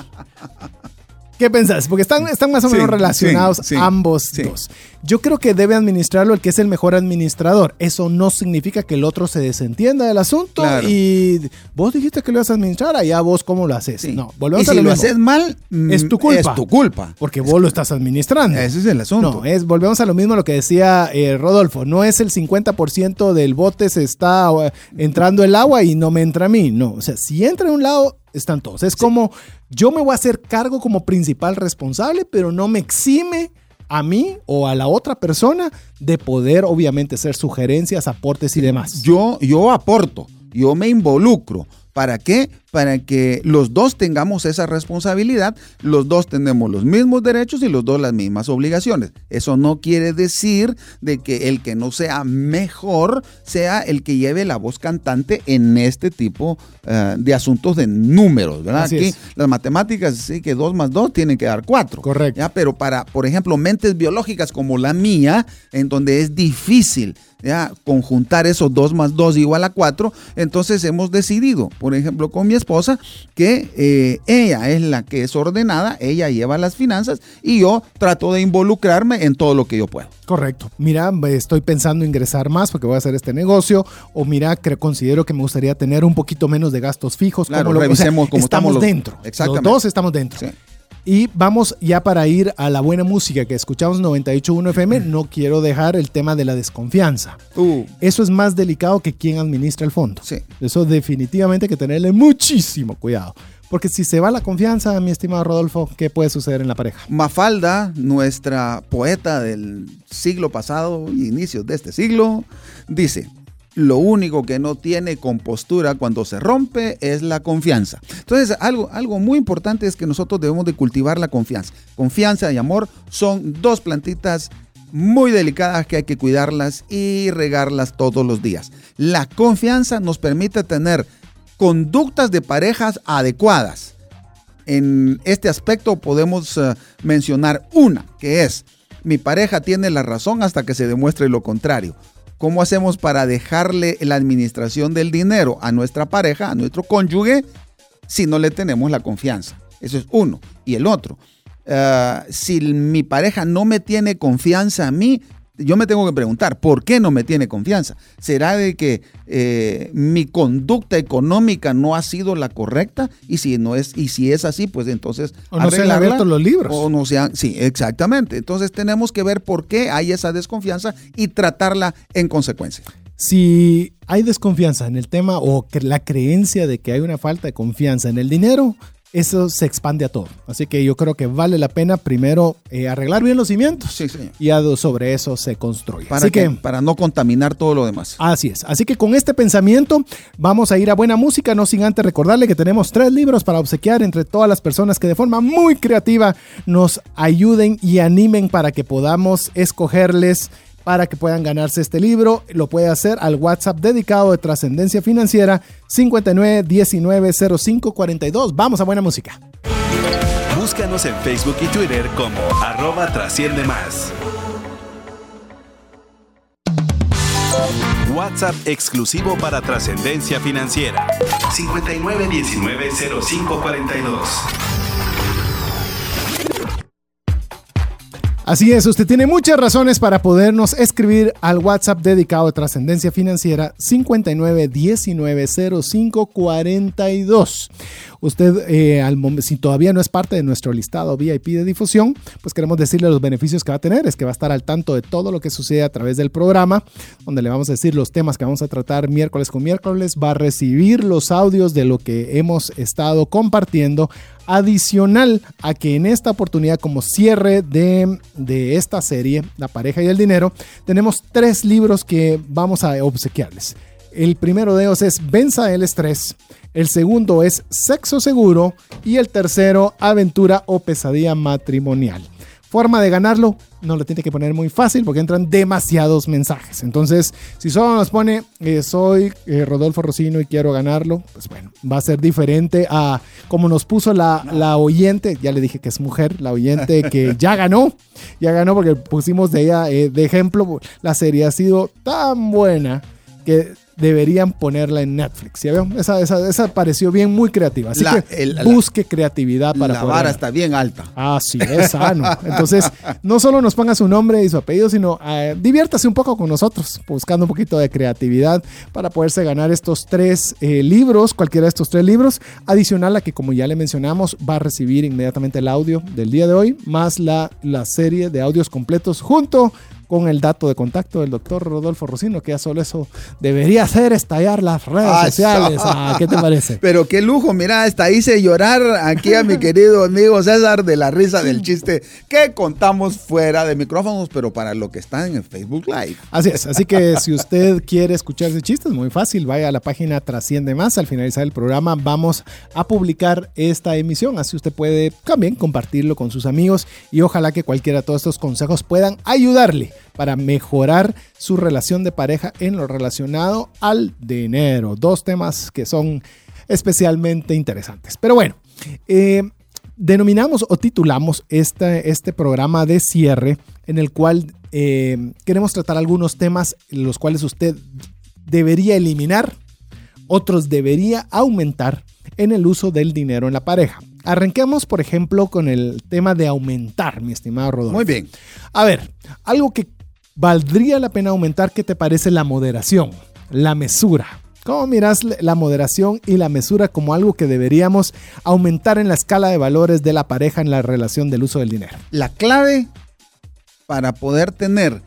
¿Qué pensás? Porque están, están más o menos Sí, relacionados sí, sí, ambos dos. Yo creo que debe administrarlo el que es el mejor administrador. Eso no significa que el otro se desentienda del asunto Claro. y vos dijiste que lo ibas a administrar, allá vos cómo lo haces. Sí. No, volvemos y a si lo haces mal, mm, Es tu culpa. Es tu culpa. Porque vos lo estás administrando. Ese es el asunto. No, es, volvemos a lo mismo lo que decía eh, Rodolfo. No es el 50% del bote se está eh, entrando el agua y no me entra a mí. No, o sea, si entra en un lado, están todos. Es como yo me voy a hacer cargo como principal responsable, pero no me exime a mí o a la otra persona de poder, obviamente, hacer sugerencias, aportes y demás. Yo, yo aporto, yo me involucro. ¿Para qué? Para que los dos tengamos esa responsabilidad, los dos tenemos los mismos derechos y los dos las mismas obligaciones. Eso no quiere decir de que el que no sea mejor sea el que lleve la voz cantante en este tipo eh, de asuntos de números, ¿verdad? Así Aquí es. las matemáticas, sí que dos más dos tienen que dar cuatro. Correcto. ¿ya? Pero para, por ejemplo, mentes biológicas como la mía, en donde es difícil ¿ya? conjuntar esos dos más dos igual a cuatro, entonces hemos decidido, por ejemplo, con mi esposa, que eh, ella es la que es ordenada, ella lleva las finanzas y yo trato de involucrarme en todo lo que yo puedo. Correcto. Mira, estoy pensando ingresar más porque voy a hacer este negocio. O mira, que considero que me gustaría tener un poquito menos de gastos fijos. Claro, lo- o sea, revisemos cómo estamos los- dentro. Exactamente. Los dos estamos dentro. Sí. Y vamos ya para ir a la buena música que escuchamos 98.1 FM. No quiero dejar el tema de la desconfianza. Uh, Eso es más delicado que quien administra el fondo. sí. Eso definitivamente hay que tenerle muchísimo cuidado. Porque si se va la confianza, mi estimado Rodolfo, ¿qué puede suceder en la pareja? Mafalda, nuestra poeta del siglo pasado y inicios de este siglo, dice, lo único que no tiene compostura cuando se rompe es la confianza. Entonces, algo, algo muy importante es que nosotros debemos de cultivar la confianza. Confianza y amor son dos plantitas muy delicadas que hay que cuidarlas y regarlas todos los días. La confianza nos permite tener conductas de parejas adecuadas. En este aspecto podemos eh, mencionar una, que es, mi pareja tiene la razón hasta que se demuestre lo contrario. ¿Cómo hacemos para dejarle la administración del dinero a nuestra pareja, a nuestro cónyuge, si no le tenemos la confianza? Eso es uno. Y el otro, eh, si mi pareja no me tiene confianza a mí, yo me tengo que preguntar, ¿por qué no me tiene confianza? ¿Será de que eh, mi conducta económica no ha sido la correcta? Y si no es, y si es así, pues entonces O no se han abierto los libros. O no sean, sí, exactamente. Entonces tenemos que ver por qué hay esa desconfianza y tratarla en consecuencia. Si hay desconfianza en el tema o la creencia de que hay una falta de confianza en el dinero, eso se expande a todo. Así que yo creo que vale la pena primero eh, arreglar bien los cimientos Sí, señor. y sobre eso se construye. Para, Así que, que, para no contaminar todo lo demás. Así es. Así que con este pensamiento vamos a ir a buena música, no sin antes recordarle que tenemos tres libros para obsequiar entre todas las personas que de forma muy creativa nos ayuden y animen para que podamos escogerles para que puedan ganarse este libro. Lo puede hacer al WhatsApp dedicado de Trascendencia Financiera 59190542. Vamos a buena música. Búscanos en Facebook y Twitter como arroba trasciende más. WhatsApp exclusivo para trascendencia financiera. 59190542. Así es, usted tiene muchas razones para podernos escribir al WhatsApp dedicado a Trascendencia Financiera 59190542. Usted, eh, si todavía no es parte de nuestro listado VIP de difusión, pues queremos decirle los beneficios que va a tener. Es que va a estar al tanto de todo lo que sucede a través del programa, donde le vamos a decir los temas que vamos a tratar miércoles con miércoles. Va a recibir los audios de lo que hemos estado compartiendo adicional a que en esta oportunidad como cierre de, de esta serie, La pareja y el dinero, tenemos tres libros que vamos a obsequiarles. El primero de ellos es Venza el estrés, el segundo es Sexo seguro y el tercero Aventura o pesadilla matrimonial. Forma de ganarlo, no lo tiene que poner muy fácil porque entran demasiados mensajes. Entonces, si solo nos pone eh, soy eh, Rodolfo Rocino y quiero ganarlo, pues bueno, va a ser diferente a como nos puso la, la oyente, ya le dije que es mujer, la oyente que ya ganó, ya ganó porque pusimos de ella eh, de ejemplo, la serie ha sido tan buena que deberían ponerla en Netflix. ¿ya veo? Esa, esa, esa pareció bien muy creativa. Así La- que el- la- busque creatividad para la poder vara está bien alta. Ah, sí, es sano. Entonces, no solo nos ponga su nombre y su apellido, sino eh, diviértase un poco con nosotros, buscando un poquito de creatividad para poderse ganar estos tres eh, libros, cualquiera de estos tres libros, adicional a que, como ya le mencionamos, va a recibir inmediatamente el audio del día de hoy, más la, la serie de audios completos junto con el dato de contacto del doctor Rodolfo Rocino, que ya solo eso debería hacer estallar las redes Ah, sociales. so- Ah, ¿Qué te parece? Pero qué lujo, mira, hasta hice llorar aquí a mi querido amigo César de la risa del chiste que contamos fuera de micrófonos, pero para lo que están en Facebook Live. Así es, así que si usted quiere escuchar ese chiste, es muy fácil, vaya a la página Trasciende Más, al finalizar el programa vamos a publicar esta emisión, así usted puede también compartirlo con sus amigos y ojalá que cualquiera de todos estos consejos puedan ayudarle para mejorar su relación de pareja en lo relacionado al dinero. Dos temas que son especialmente interesantes. Pero bueno, eh, denominamos o titulamos este, este programa de cierre en el cual eh, queremos tratar algunos temas los cuales usted debería eliminar, otros debería aumentar en el uso del dinero en la pareja. Arranquemos, por ejemplo, con el tema de aumentar, mi estimado Rodolfo. Muy bien. A ver, algo que valdría la pena aumentar, ¿qué te parece la moderación, la mesura? ¿Cómo miras la moderación y la mesura como algo que deberíamos aumentar en la escala de valores de la pareja en la relación del uso del dinero? La clave para poder tener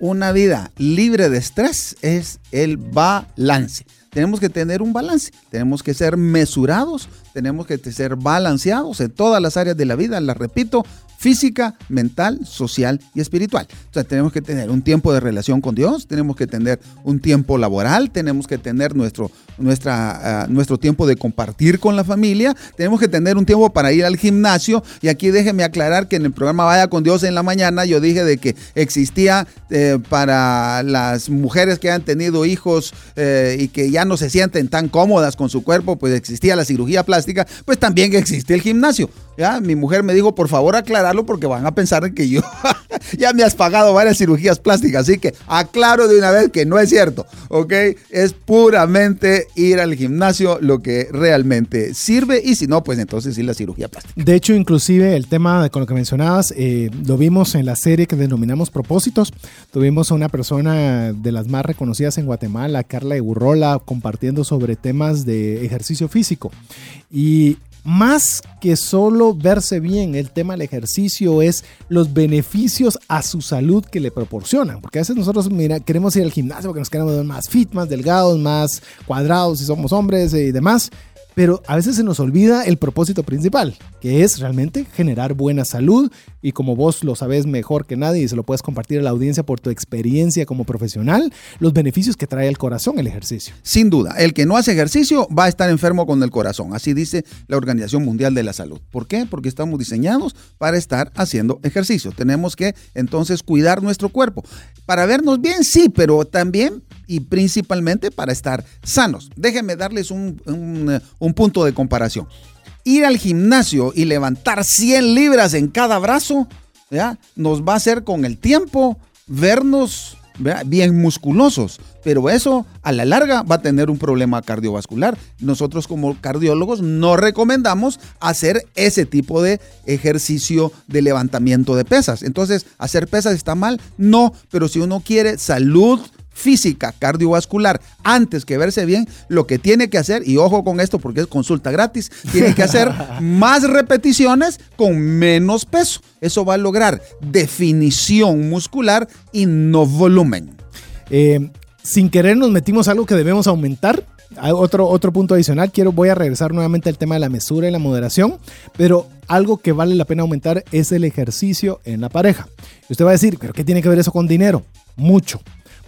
una vida libre de estrés es el balance. Tenemos que tener un balance, tenemos que ser mesurados, tenemos que ser balanceados en todas las áreas de la vida, las repito, física, mental, social y espiritual. O sea, tenemos que tener un tiempo de relación con Dios, tenemos que tener un tiempo laboral, tenemos que tener nuestro, nuestra, ah, nuestro tiempo de compartir con la familia, tenemos que tener un tiempo para ir al gimnasio. Y aquí déjeme aclarar que en el programa Vaya con Dios en la mañana yo dije de que existía eh, para las mujeres que han tenido hijos eh, y que ya no se sienten tan cómodas con su cuerpo, pues existía la cirugía plástica, pues también existe el gimnasio. Ya, mi mujer me dijo, por favor, aclararlo porque van a pensar que yo ya me has pagado varias cirugías plásticas. Así que aclaro de una vez que no es cierto, ¿ok? Es puramente ir al gimnasio lo que realmente sirve y si no, pues entonces sí la cirugía plástica. De hecho, inclusive el tema de- con lo que mencionabas, eh, lo vimos en la serie que denominamos Propósitos. Tuvimos a una persona de las más reconocidas en Guatemala, Carla Egurrola, compartiendo sobre temas de ejercicio físico. Y más que solo verse bien, el tema del ejercicio es los beneficios a su salud que le proporcionan. Porque a veces nosotros mira, queremos ir al gimnasio porque nos queremos ver más fit, más delgados, más cuadrados si somos hombres y demás. Pero a veces se nos olvida el propósito principal, que es realmente generar buena salud y como vos lo sabes mejor que nadie y se lo puedes compartir a la audiencia por tu experiencia como profesional, los beneficios que trae al corazón el ejercicio. Sin duda, el que no hace ejercicio va a estar enfermo con el corazón, así dice la Organización Mundial de la Salud. ¿Por qué? Porque estamos diseñados para estar haciendo ejercicio. Tenemos que entonces cuidar nuestro cuerpo. Para vernos bien, sí, pero también y principalmente para estar sanos. Déjenme darles un, un, un punto de comparación. Ir al gimnasio y levantar 100 libras en cada brazo, ¿ya? nos va a hacer con el tiempo vernos bien musculosos, pero eso a la larga va a tener un problema cardiovascular. Nosotros como cardiólogos no recomendamos hacer ese tipo de ejercicio de levantamiento de pesas. Entonces, ¿hacer pesas está mal? No, pero si uno quiere salud física cardiovascular antes que verse bien, lo que tiene que hacer, y ojo con esto porque es consulta gratis, tiene que hacer más repeticiones con menos peso. Eso va a lograr definición muscular y no volumen. Eh, sin querer nos metimos algo que debemos aumentar. Hay Otro, otro punto adicional, quiero, voy a regresar nuevamente al tema de la mesura y la moderación, pero algo que vale la pena aumentar es el ejercicio en la pareja. Y usted va a decir, ¿pero qué tiene que ver eso con dinero? Mucho,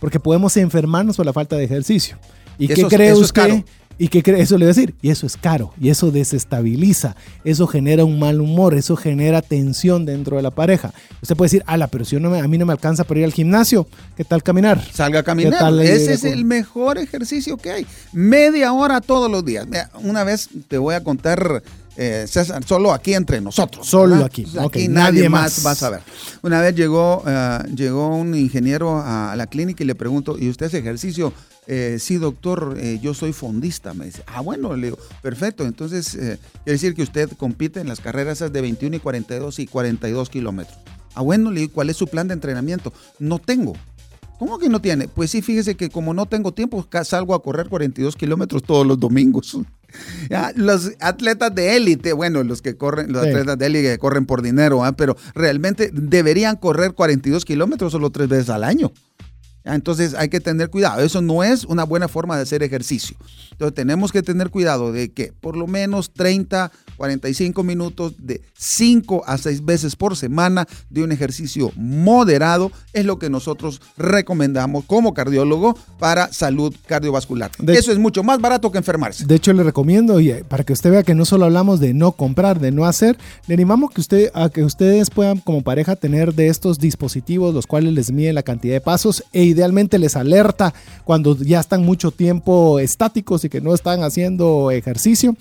porque podemos enfermarnos por la falta de ejercicio. ¿Y Eso qué es- cree eso es usted? ¿Y qué cree? Eso le voy a decir. Y eso es caro. Y eso desestabiliza. Eso genera un mal humor. Eso genera tensión dentro de la pareja. Usted puede decir, ala, pero si yo no me- a mí no me alcanza para ir al gimnasio, ¿qué tal caminar? Salga a ¿Qué caminar. tal Ese es el mejor ejercicio que hay. Media hora todos los días. Una vez te voy a contar, eh, César, solo aquí entre nosotros. Solo ¿verdad? aquí. Pues aquí nadie nadie más. va a saber. Una vez llegó, eh, llegó un ingeniero a la clínica y le pregunto, ¿y usted hace ejercicio Eh, sí, doctor, eh, yo soy fondista. Me dice, ah, bueno, le digo, perfecto. Entonces, quiere decir que usted compite en las carreras de 21 y 42 y 42 kilómetros. Ah, bueno, le digo, ¿cuál es su plan de entrenamiento? No tengo. ¿Cómo que no tiene? Pues sí, fíjese que como no tengo tiempo, salgo a correr 42 kilómetros todos los domingos. Los atletas de élite, bueno, los que corren, los atletas de élite que corren por dinero, ¿ah? pero realmente deberían correr 42 kilómetros solo tres veces al año. Entonces hay que tener cuidado. Eso no es una buena forma de hacer ejercicio. Entonces tenemos que tener cuidado de que por lo menos 30, 45 minutos de 5 a 6 veces por semana de un ejercicio moderado es lo que nosotros recomendamos como cardiólogo para salud cardiovascular. Eso es mucho más barato que enfermarse. De hecho, le recomiendo, y para que usted vea que no solo hablamos de no comprar, de no hacer, le animamos que usted, a que ustedes puedan como pareja tener de estos dispositivos los cuales les miden la cantidad de pasos e idealmente les alerta cuando ya están mucho tiempo estáticos y que no están haciendo ejercicio.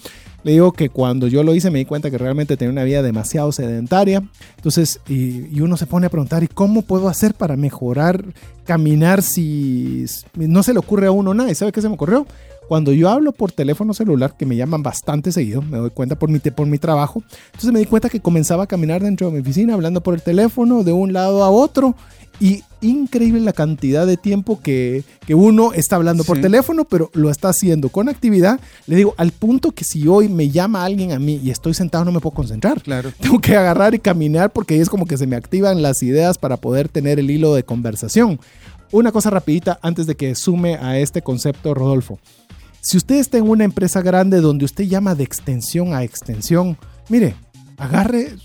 Le digo que cuando yo lo hice me di cuenta que realmente tenía una vida demasiado sedentaria. Entonces, y, uno se pone a preguntar, ¿y cómo puedo hacer para mejorar caminar si no se le ocurre a uno nada? ¿Y sabe qué se me ocurrió? Cuando yo hablo por teléfono celular, que me llaman bastante seguido, me doy cuenta por mi, por mi trabajo, entonces me di cuenta que comenzaba a caminar dentro de mi oficina, hablando por el teléfono de un lado a otro, y increíble la cantidad de tiempo que, uno está hablando por teléfono, pero lo está haciendo con actividad. Le digo, al punto que si hoy me llama alguien a mí y estoy sentado no me puedo concentrar. Claro. Tengo que agarrar y caminar porque es como que se me activan las ideas para poder tener el hilo de conversación. Una cosa rapidita antes de que sume a este concepto, Rodolfo. Si usted está en una empresa grande donde usted llama de extensión a extensión, mire, agarre,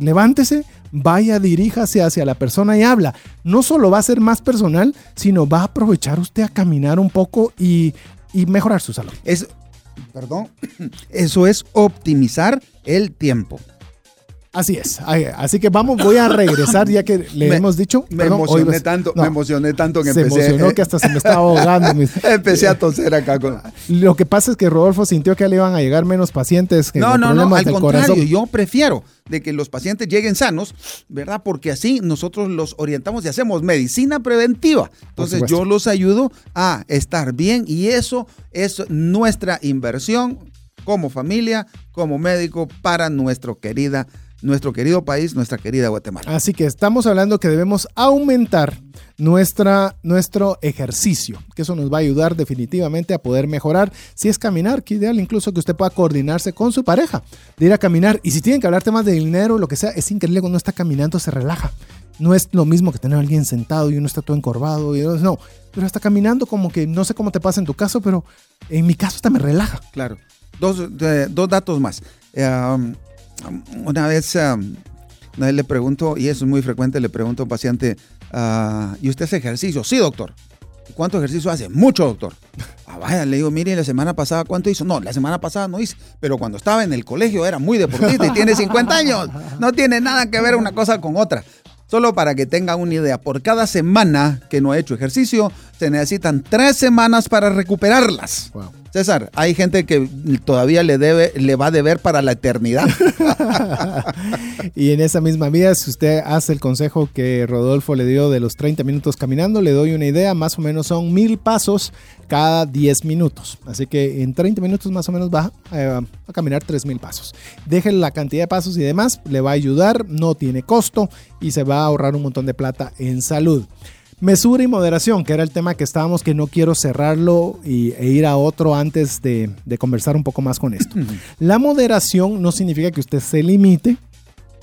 levántese, vaya, diríjase hacia la persona y habla. No solo va a ser más personal, sino va a aprovechar usted a caminar un poco y, mejorar su salud. Es, perdón, eso es optimizar el tiempo. Así es. Así que vamos, voy a regresar ya que le hemos dicho. Me emocioné tanto, me emocioné tanto que se emocionó que hasta se me estaba ahogando. empecé a toser acá. Lo que pasa es que Rodolfo sintió que le iban a llegar menos pacientes. Que no, no, no, al contrario, yo prefiero de que los pacientes lleguen sanos, ¿verdad? Porque así nosotros los orientamos y hacemos medicina preventiva. Entonces yo los ayudo a estar bien y eso es nuestra inversión como familia, como médico para nuestra querida nuestro querido país, nuestra querida Guatemala. Así que estamos hablando que debemos aumentar nuestra, nuestro ejercicio, que eso nos va a ayudar definitivamente a poder mejorar. Si es caminar, que ideal incluso que usted pueda coordinarse con su pareja, de ir a caminar. Y si tienen que hablar temas de dinero, lo que sea, es increíble cuando uno está caminando, se relaja. No es lo mismo que tener a alguien sentado y uno está todo encorvado. Y no, pero está caminando como que no sé cómo te pasa en tu caso, pero en mi caso hasta me relaja. Claro. Dos, dos datos más. Eh, una vez, um, una vez le pregunto, y eso es muy frecuente, le pregunto a un paciente, ah, ¿y usted hace ejercicio? Sí, doctor. ¿Cuánto ejercicio hace? Mucho, doctor. Ah, vaya, le digo, mire, la semana pasada, ¿cuánto hizo? No, la semana pasada no hice, pero cuando estaba en el colegio era muy deportista y tiene 50 años. No tiene nada que ver una cosa con otra. Solo para que tengan una idea, por cada semana que no ha hecho ejercicio, se necesitan tres semanas para recuperarlas. César, hay gente que todavía le debe, le va a deber para la eternidad. y en esa misma vía, si usted hace el consejo que Rodolfo le dio de los 30 minutos caminando, le doy una idea, más o menos son mil pasos cada 10 minutos. Así que en 30 minutos más o menos va eh, a caminar 3 mil pasos. Deje la cantidad de pasos y demás, le va a ayudar, no tiene costo y se va a ahorrar un montón de plata en salud. Mesura y moderación, que era el tema que estábamos, que no quiero cerrarlo y, e ir a otro antes de, de conversar un poco más con esto. La moderación no significa que usted se limite,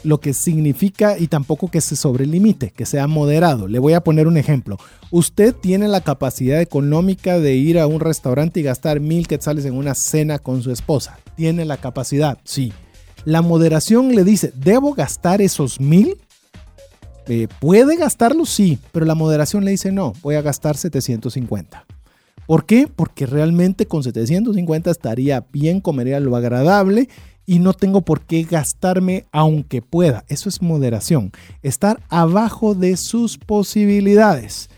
lo que significa y tampoco que se sobrelimite, que sea moderado. Le voy a poner un ejemplo. Usted tiene la capacidad económica de ir a un restaurante y gastar mil quetzales en una cena con su esposa. Tiene la capacidad, sí. La moderación le dice, ¿debo gastar esos mil? Eh, puede gastarlo, sí, pero la moderación le dice no, voy a gastar 750. ¿Por qué? Porque realmente con 750 estaría bien, comería lo agradable y no tengo por qué gastarme aunque pueda. Eso es moderación. Estar abajo de sus posibilidades.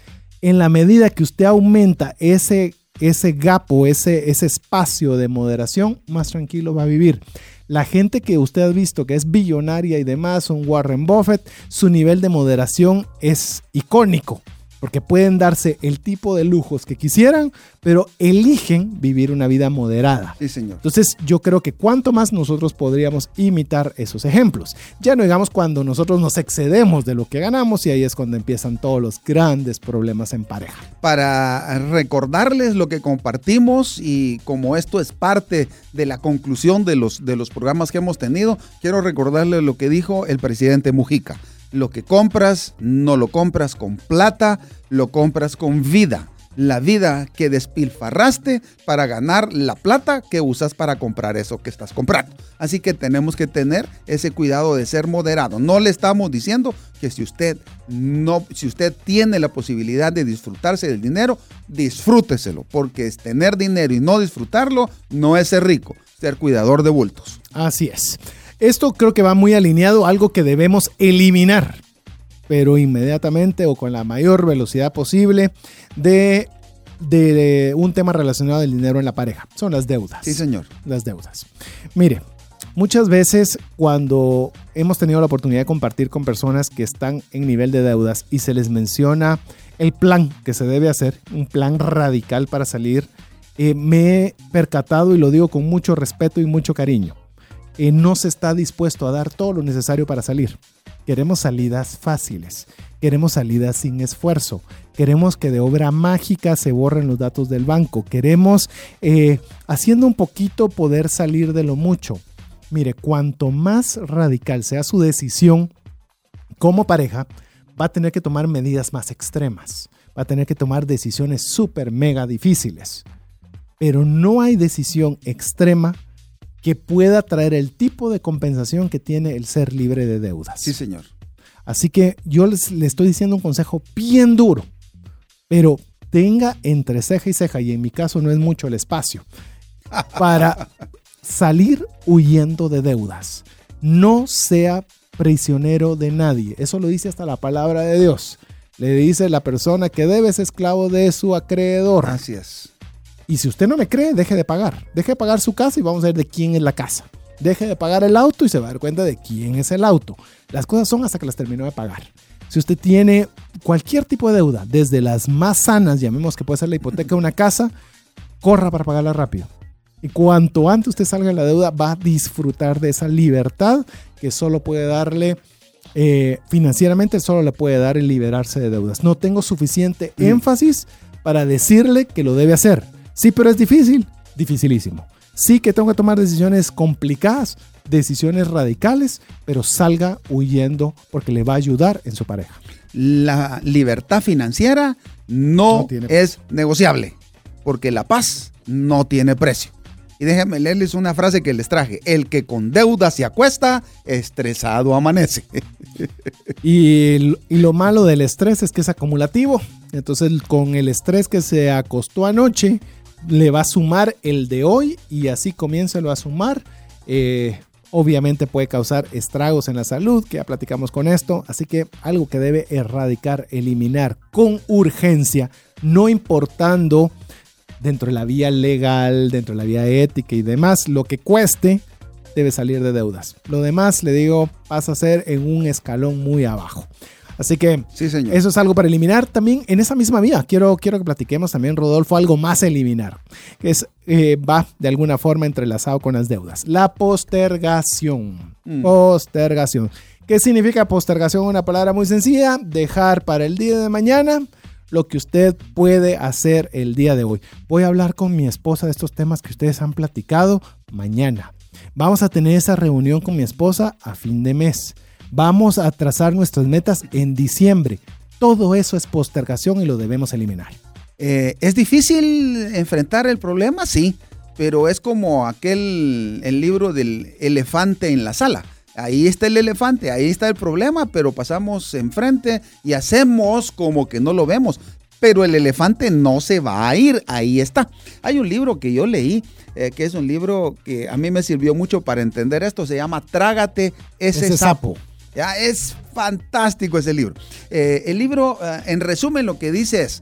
En la medida que usted aumenta ese, ese gap o ese, ese espacio de moderación, más tranquilo va a vivir. La gente que usted ha visto que es billonaria y demás, un Warren Buffett, su nivel de moderación es icónico. Porque pueden darse el tipo de lujos que quisieran, pero eligen vivir una vida moderada. Sí, señor. Entonces yo creo que cuanto más nosotros podríamos imitar esos ejemplos. Ya no digamos cuando nosotros nos excedemos de lo que ganamos y ahí es cuando empiezan todos los grandes problemas en pareja. Para recordarles lo que compartimos y como esto es parte de la conclusión de los, de los programas que hemos tenido, quiero recordarles lo que dijo el presidente Mujica. Lo que compras, no lo compras con plata, lo compras con vida. La vida que despilfarraste para ganar la plata que usas para comprar eso que estás comprando. Así que tenemos que tener ese cuidado de ser moderado. No le estamos diciendo que si usted no, si usted tiene la posibilidad de disfrutarse del dinero, disfrúteselo, porque tener dinero y no disfrutarlo no es ser rico, ser cuidador de bultos. Así es. Esto creo que va muy alineado a algo que debemos eliminar, pero inmediatamente o con la mayor velocidad posible de, de un tema relacionado al dinero en la pareja. Son las deudas. Sí, señor. Las deudas. Mire, muchas veces cuando hemos tenido la oportunidad de compartir con personas que están en nivel de deudas y se les menciona el plan que se debe hacer, un plan radical para salir, eh, me he percatado y lo digo con mucho respeto y mucho cariño no se está dispuesto a dar todo lo necesario para salir. Queremos salidas fáciles, queremos salidas sin esfuerzo, queremos que de obra mágica se borren los datos del banco, queremos, eh, haciendo un poquito, poder salir de lo mucho. Mire, cuanto más radical sea su decisión como pareja, va a tener que tomar medidas más extremas, va a tener que tomar decisiones súper mega difíciles. Pero no hay decisión extrema que pueda traer el tipo de compensación que tiene el ser libre de deudas. Sí, señor. Así que yo les, le estoy diciendo un consejo bien duro, pero tenga entre ceja y ceja, y en mi caso no es mucho el espacio, para salir huyendo de deudas. No sea prisionero de nadie. Eso lo dice hasta la palabra de Dios. Le dice la persona que debe ser esclavo de su acreedor. Así es. Y si usted no me cree, deje de pagar. Deje de pagar su casa y vamos a ver de quién es la casa. Deje de pagar el auto y se va a dar cuenta de quién es el auto. Las cosas son hasta que las terminó de pagar. Si usted tiene cualquier tipo de deuda, desde las más sanas, llamemos que puede ser la hipoteca de una casa, corra para pagarla rápido. Y cuanto antes usted salga de la deuda, va a disfrutar de esa libertad que solo puede darle eh, financieramente, solo le puede dar el liberarse de deudas. No tengo suficiente mm. énfasis para decirle que lo debe hacer Sí, pero es difícil, dificilísimo. Sí que tengo que tomar decisiones complicadas, decisiones radicales, pero salga huyendo porque le va a ayudar en su pareja. La libertad financiera no, es negociable, porque la paz no tiene precio. Y déjenme leerles una frase que les traje. El que con deuda se acuesta, estresado amanece. y, y, lo malo del estrés es que es acumulativo. Entonces con el estrés que se acostó anoche, le va a sumar el de hoy y así comienza a sumar. Eh, obviamente puede causar estragos en la salud, que ya platicamos con esto, así que algo que debe erradicar, eliminar con urgencia, no importando dentro de la vía legal, dentro de la vía ética y demás, lo que cueste, debe salir de deudas. Lo demás, le digo, pasa a ser en un escalón muy abajo. Así que eso es algo para eliminar. También en esa misma vía, quiero, quiero que platiquemos también, Rodolfo, algo más a eliminar, que es, eh, va de alguna forma entrelazado con las deudas. La postergación. Mm. Postergación. ¿Qué significa postergación? Una palabra muy sencilla, dejar para el día de mañana lo que usted puede hacer el día de hoy. Voy a hablar con mi esposa de estos temas que ustedes han platicado mañana. Vamos a tener esa reunión con mi esposa a fin de mes. Vamos a trazar nuestras metas en diciembre. Todo eso es postergación y lo debemos eliminar. Eh, ¿Es difícil enfrentar el problema? Sí, pero es como aquel el libro del elefante en la sala. Ahí está el elefante, ahí está el problema, pero pasamos enfrente y hacemos como que no lo vemos. Pero el elefante no se va a ir, ahí está. Hay un libro que yo leí, eh, que es un libro que a mí me sirvió mucho para entender esto, se llama Trágate ese, sapo. Ya es fantástico ese libro. Eh, el libro, eh, en resumen, lo que dice es,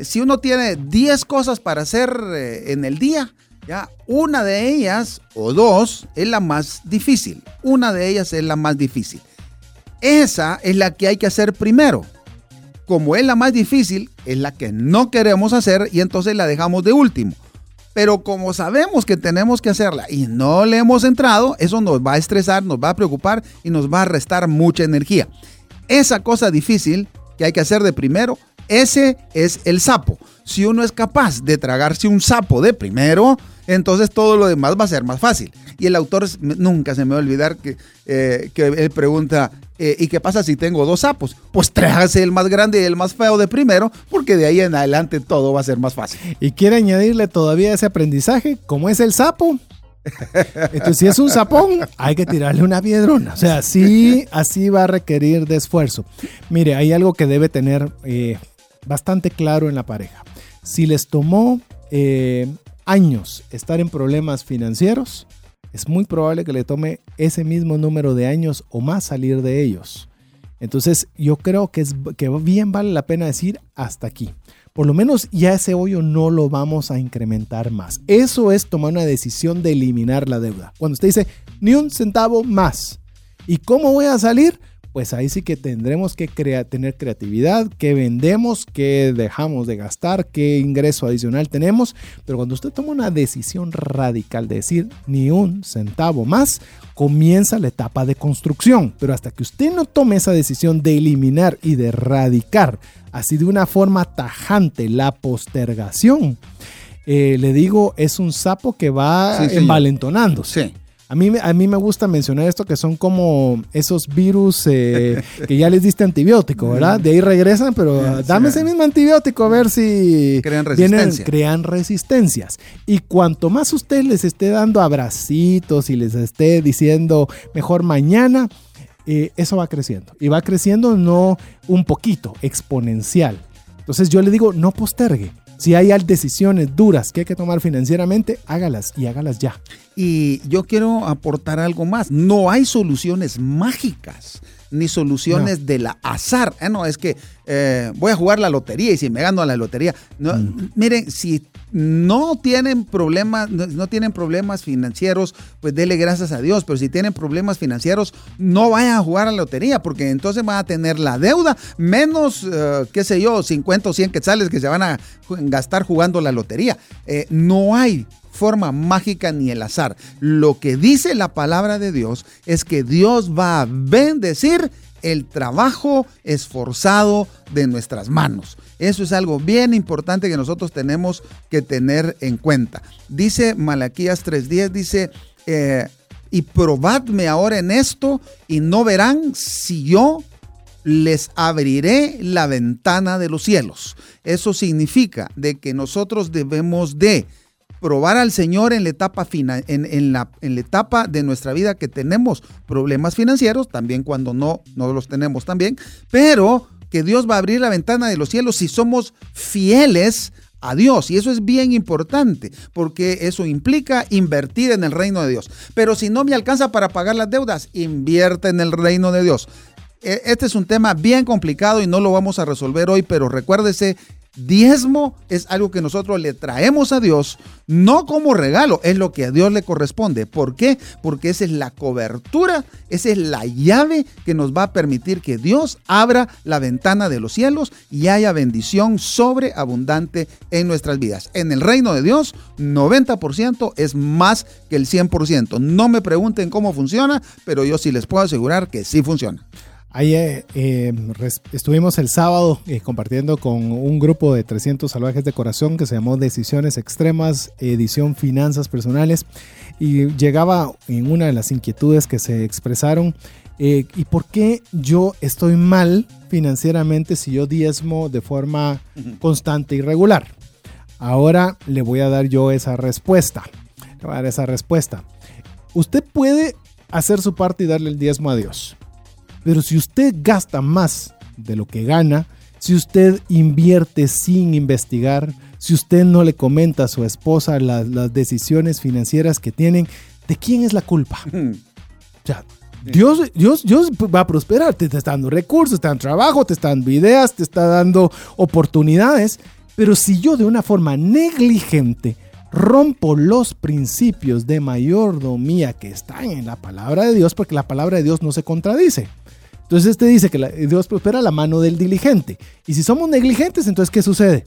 si uno tiene 10 cosas para hacer eh, en el día, ya una de ellas o dos es la más difícil. Una de ellas es la más difícil. Esa es la que hay que hacer primero. como es la más difícil, es la que no queremos hacer y entonces la dejamos de último. Pero como sabemos que tenemos que hacerla y no le hemos entrado, eso nos va a estresar, nos va a preocupar y nos va a restar mucha energía. Esa cosa difícil que hay que hacer de primero, ese es el sapo. Si uno es capaz de tragarse un sapo de primero, entonces todo lo demás va a ser más fácil. Y el autor nunca se me va a olvidar que, eh, que él pregunta, eh, ¿y qué pasa si tengo dos sapos? Pues trágase el más grande y el más feo de primero, porque de ahí en adelante todo va a ser más fácil. Y quiere añadirle todavía ese aprendizaje, como es el sapo. Entonces, si es un sapón, hay que tirarle una piedrona. O sea, sí, así va a requerir de esfuerzo. Mire, hay algo que debe tener eh, bastante claro en la pareja. Si les tomó años estar en problemas financieros, es muy probable que le tome ese mismo número de años o más salir de ellos. Entonces yo creo que, es, que bien vale la pena decir hasta aquí. Por lo menos ya ese hoyo no lo vamos a incrementar más. Eso es tomar una decisión de eliminar la deuda. Cuando usted dice ni un centavo más. ¿Y cómo voy a salir? Pues ahí sí que tendremos que tener creatividad, qué vendemos, qué dejamos de gastar, qué ingreso adicional tenemos. Pero cuando usted toma una decisión radical de decir ni un centavo más, comienza la etapa de construcción. Pero hasta que usted no tome esa decisión de eliminar y de erradicar así de una forma tajante la postergación, eh, le digo, es un sapo que va envalentonándose. Sí. A mí, a mí me gusta mencionar esto que son como esos virus eh, que ya les diste antibiótico, ¿verdad? De ahí regresan, pero dame ese mismo antibiótico a ver si crean, resistencia. crean resistencias. Y cuanto más usted les esté dando abracitos y les esté diciendo mejor mañana, eh, eso va creciendo. Y va creciendo no un poquito, exponencial. Entonces yo le digo, no postergue. Si hay decisiones duras que hay que tomar financieramente, hágalas y hágalas ya. Y yo quiero aportar algo más. No hay soluciones mágicas ni soluciones de la azar. Eh, no, es que eh, voy a jugar la lotería y si me gano a la lotería. No, mm. Miren, si no tienen problemas, no, tienen problemas financieros, pues dele gracias a Dios. Pero si tienen problemas financieros, no vayan a jugar a la lotería, porque entonces van a tener la deuda menos, eh, qué sé yo, 50 o 100 quetzales que se van a gastar jugando la lotería. Eh, no hay forma mágica ni el azar. Lo que dice la palabra de Dios es que Dios va a bendecir el trabajo esforzado de nuestras manos. Eso es algo bien importante que nosotros tenemos que tener en cuenta. Dice Malaquías 3.10, dice, eh, y probadme ahora en esto y no verán si yo les abriré la ventana de los cielos. Eso significa de que nosotros debemos de probar al Señor en la etapa en, la, en la etapa de nuestra vida que tenemos problemas financieros, también cuando no, no los tenemos también, pero que Dios va a abrir la ventana de los cielos si somos fieles a Dios. Y eso es bien importante, porque eso implica invertir en el reino de Dios. Pero si no me alcanza para pagar las deudas, invierte en el reino de Dios. E, este es un tema bien complicado y no lo vamos a resolver hoy, pero recuérdese Diezmo es algo que nosotros le traemos a Dios, no como regalo, es lo que a Dios le corresponde. ¿Por qué? Porque esa es la cobertura, esa es la llave que nos va a permitir que Dios abra la ventana de los cielos y haya bendición sobreabundante en nuestras vidas. En el reino de Dios, 90% es más que el 100%. No me pregunten cómo funciona, pero yo sí les puedo asegurar que sí funciona. Ahí eh, eh, estuvimos el sábado eh, compartiendo con un grupo de 300 salvajes de corazón que se llamó Decisiones Extremas, edición Finanzas Personales, y llegaba en una de las inquietudes que se expresaron, ¿y por qué yo estoy mal financieramente si yo diezmo de forma constante y regular? Ahora le voy a dar yo esa respuesta. Le voy a dar esa respuesta. Usted puede hacer su parte y darle el diezmo a Dios pero si usted gasta más de lo que gana, si usted invierte sin investigar, si usted no le comenta a su esposa las, decisiones financieras que tienen, ¿de quién es la culpa? O sea, Dios, Dios, Dios va a prosperar, te está dando recursos, te está dando trabajo, te está dando ideas, te está dando oportunidades, pero si yo de una forma negligente rompo los principios de mayordomía que están en la palabra de Dios, porque la palabra de Dios no se contradice. Entonces este dice que la- Dios prospera la mano del diligente. Y si somos negligentes, entonces ¿qué sucede?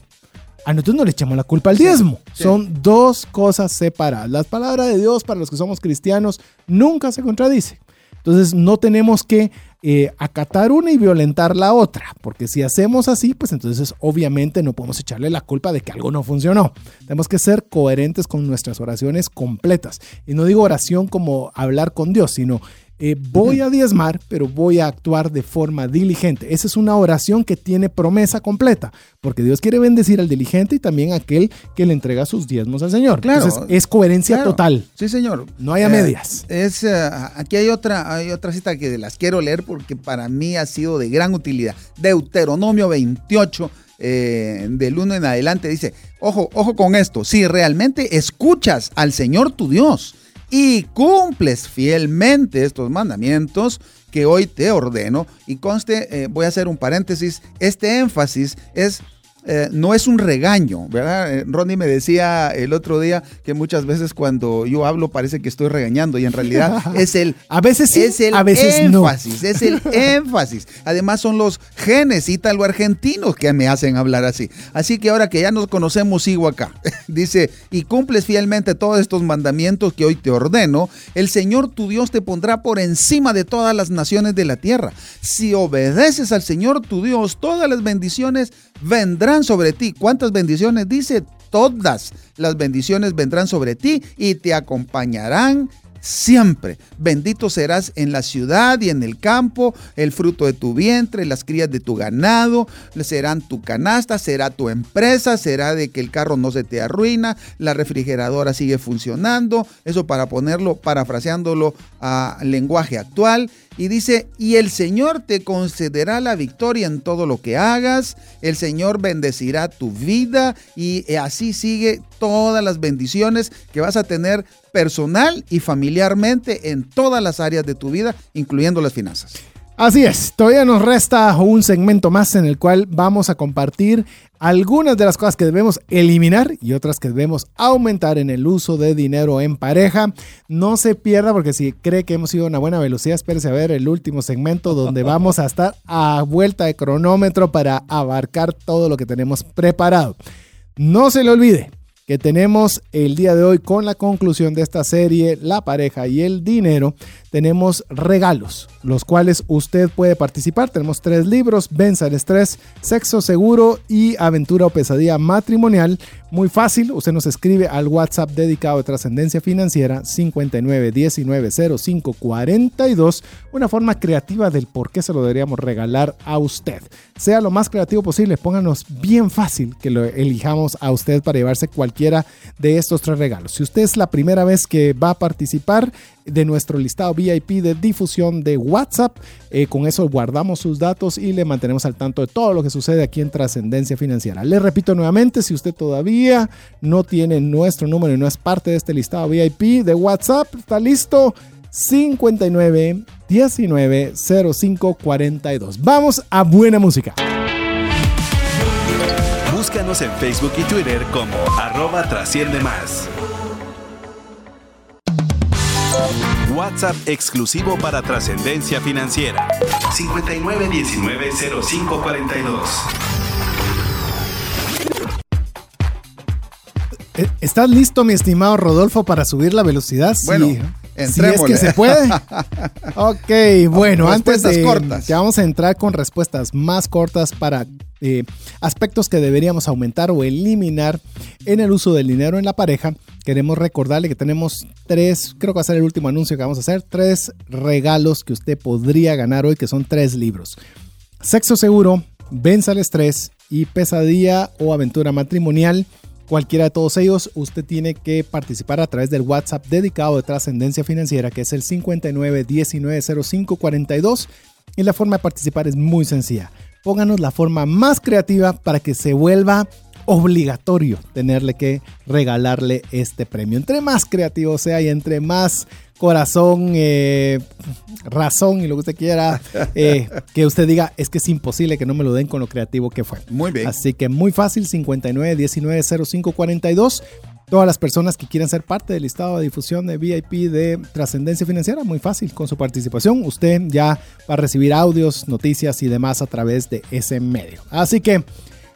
A nosotros no le echamos la culpa al diezmo. sí. Son dos cosas separadas. La palabra de Dios para los que somos cristianos nunca se contradice. Entonces no tenemos que eh, acatar una y violentar la otra, porque si hacemos así, pues entonces obviamente no podemos echarle la culpa de que algo no funcionó. Tenemos que ser coherentes con nuestras oraciones completas. Y no digo oración como hablar con Dios, sino eh, voy a diezmar, pero voy a actuar de forma diligente. Esa es una oración que tiene promesa completa, porque Dios quiere bendecir al diligente y también a aquel que le entrega sus diezmos al Señor. Claro. Entonces es coherencia Claro. total. Sí, señor. No hay a Eh, medias. es, eh, aquí hay otra, hay otra cita que las quiero leer porque para mí ha sido de gran utilidad. Deuteronomio 28, eh, del 1 en adelante, dice, ojo, ojo con esto, si realmente escuchas al Señor tu Dios y cumples fielmente estos mandamientos que hoy te ordeno, y conste, eh, voy a hacer un paréntesis, este énfasis es eh, no es un regaño, ¿verdad? Eh, Ronnie me decía el otro día que muchas veces cuando yo hablo parece que estoy regañando y en realidad es el A veces sí, es el a veces no. énfasis, es el énfasis. Además son los genes ítalo-argentinos que me hacen hablar así. Así que ahora que ya nos conocemos, sigo acá. Dice, y cumples fielmente todos estos mandamientos que hoy te ordeno, el Señor tu Dios te pondrá por encima de todas las naciones de la tierra. Si obedeces al Señor tu Dios, todas las bendiciones vendrán sobre ti. ¿Cuántas bendiciones? Dice, todas las bendiciones vendrán sobre ti y te acompañarán siempre. Bendito serás en la ciudad y en el campo, el fruto de tu vientre, las crías de tu ganado, serán tu canasta, será tu empresa, será de que el carro no se te arruina, la refrigeradora sigue funcionando, eso para ponerlo, parafraseándolo a lenguaje actual. Y dice, y el Señor te concederá la victoria en todo lo que hagas, el Señor bendecirá tu vida y así sigue todas las bendiciones que vas a tener personal y familiarmente en todas las áreas de tu vida, incluyendo las finanzas. Así es, todavía nos resta un segmento más en el cual vamos a compartir algunas de las cosas que debemos eliminar y otras que debemos aumentar en el uso de dinero en pareja. No se pierda porque si cree que hemos ido a una buena velocidad, espérese a ver el último segmento donde vamos a estar a vuelta de cronómetro para abarcar todo lo que tenemos preparado. No se le olvide que tenemos el día de hoy con la conclusión de esta serie, la pareja y el dinero, tenemos regalos, los cuales usted puede participar. Tenemos tres libros, Venza el estrés, Sexo seguro y Aventura o pesadilla matrimonial. Muy fácil, usted nos escribe al WhatsApp dedicado de trascendencia financiera 59190542, una forma creativa del por qué se lo deberíamos regalar a usted. Sea lo más creativo posible, pónganos bien fácil que lo elijamos a usted para llevarse cualquiera de estos tres regalos. Si usted es la primera vez que va a participar de nuestro listado VIP de difusión de WhatsApp, eh, con eso guardamos sus datos y le mantenemos al tanto de todo lo que sucede aquí en Trascendencia Financiera. Le repito nuevamente, si usted todavía no tiene nuestro número y no es parte de este listado VIP de WhatsApp, está listo. 59 19 05 42. Vamos a buena música. Búscanos en Facebook y Twitter como arroba trasciende más. WhatsApp exclusivo para trascendencia financiera. 59190542. Eh, ¿Estás listo, mi estimado Rodolfo, para subir la velocidad? Sí. Bueno, Si es entrémosle. que se puede. ok, bueno, antes Respuestas de cortas. ya vamos a entrar con respuestas más cortas para eh, aspectos que deberíamos aumentar o eliminar en el uso del dinero en la pareja. Queremos recordarle que tenemos tres, creo que va a ser el último anuncio que vamos a hacer, tres regalos que usted podría ganar hoy, que son tres libros. Sexo seguro, Venza el estrés y pesadilla o aventura matrimonial. Cualquiera de todos ellos, usted tiene que participar a través del WhatsApp dedicado de Trascendencia Financiera, que es el 59190542. Y la forma de participar es muy sencilla. Pónganos la forma más creativa para que se vuelva obligatorio tenerle que regalarle este premio. Entre más creativo sea y entre más corazón, eh, razón y lo que usted quiera, eh, que usted diga, es que es imposible que no me lo den con lo creativo que fue. Muy bien. Así que muy fácil, 59 19 05 42. Todas las personas que quieran ser parte del listado de difusión de VIP de trascendencia financiera, muy fácil, con su participación usted ya va a recibir audios, noticias y demás a través de ese medio. Así que,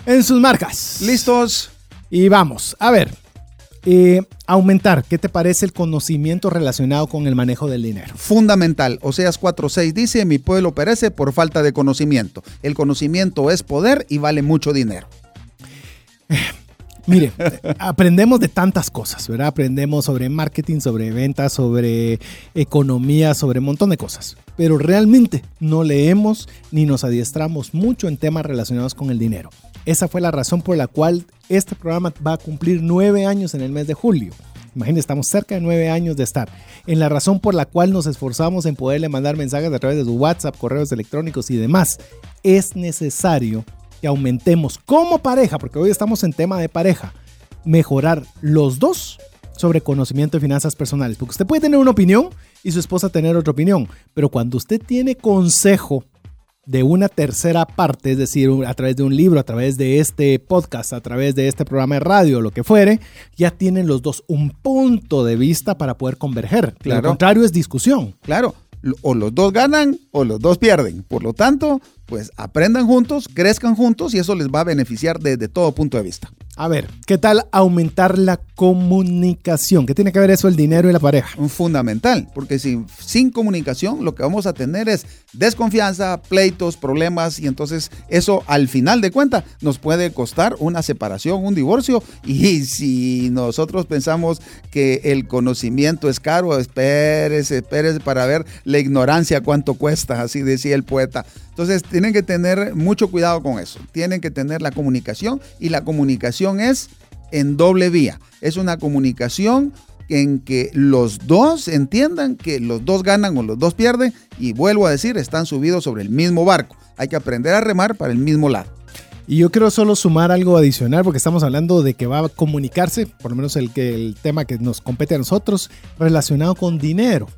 en sus marcas. ¿Listos? Y vamos, a ver, eh, aumentar, ¿qué te parece el conocimiento relacionado con el manejo del dinero? Fundamental. Oseas 4.6 dice, mi pueblo perece por falta de conocimiento. El conocimiento es poder y vale mucho dinero. Mire, aprendemos de tantas cosas, ¿verdad? Aprendemos sobre marketing, sobre ventas, sobre economía, sobre un montón de cosas. Pero realmente no leemos ni nos adiestramos mucho en temas relacionados con el dinero. Esa fue la razón por la cual este programa va a cumplir nueve años en el mes de julio. Imagínense, estamos cerca de nueve años de estar. En la razón por la cual nos esforzamos en poderle mandar mensajes a través de su WhatsApp, correos electrónicos y demás. Es necesario que aumentemos como pareja, porque hoy estamos en tema de pareja, mejorar los dos sobre conocimiento de finanzas personales. Porque usted puede tener una opinión y su esposa tener otra opinión, pero cuando usted tiene consejo de una tercera parte, es decir, a través de un libro, a través de este podcast, a través de este programa de radio, lo que fuere, ya tienen los dos un punto de vista para poder converger. Claro. Lo contrario es discusión. Claro, o los dos ganan o los dos pierden. Por lo tanto, pues aprendan juntos, crezcan juntos y eso les va a beneficiar desde todo punto de vista. A ver, ¿qué tal aumentar la comunicación? ¿Qué tiene que ver eso el dinero y la pareja? Un fundamental, porque sin, sin comunicación lo que vamos a tener es desconfianza, pleitos, problemas y entonces eso al final de cuentas nos puede costar una separación, un divorcio y si nosotros pensamos que el conocimiento es caro, espérese, espérese para ver la ignorancia cuánto cuesta, así decía el poeta. Entonces tienen que tener mucho cuidado con eso. Tienen que tener la comunicación y la comunicación es en doble vía. Es una comunicación en que los dos entiendan que los dos ganan o los dos pierden y vuelvo a decir, están subidos sobre el mismo barco. Hay que aprender a remar para el mismo lado. Y yo quiero solo sumar algo adicional porque estamos hablando de que va a comunicarse, por lo menos el, el tema que nos compete a nosotros, relacionado con dinero.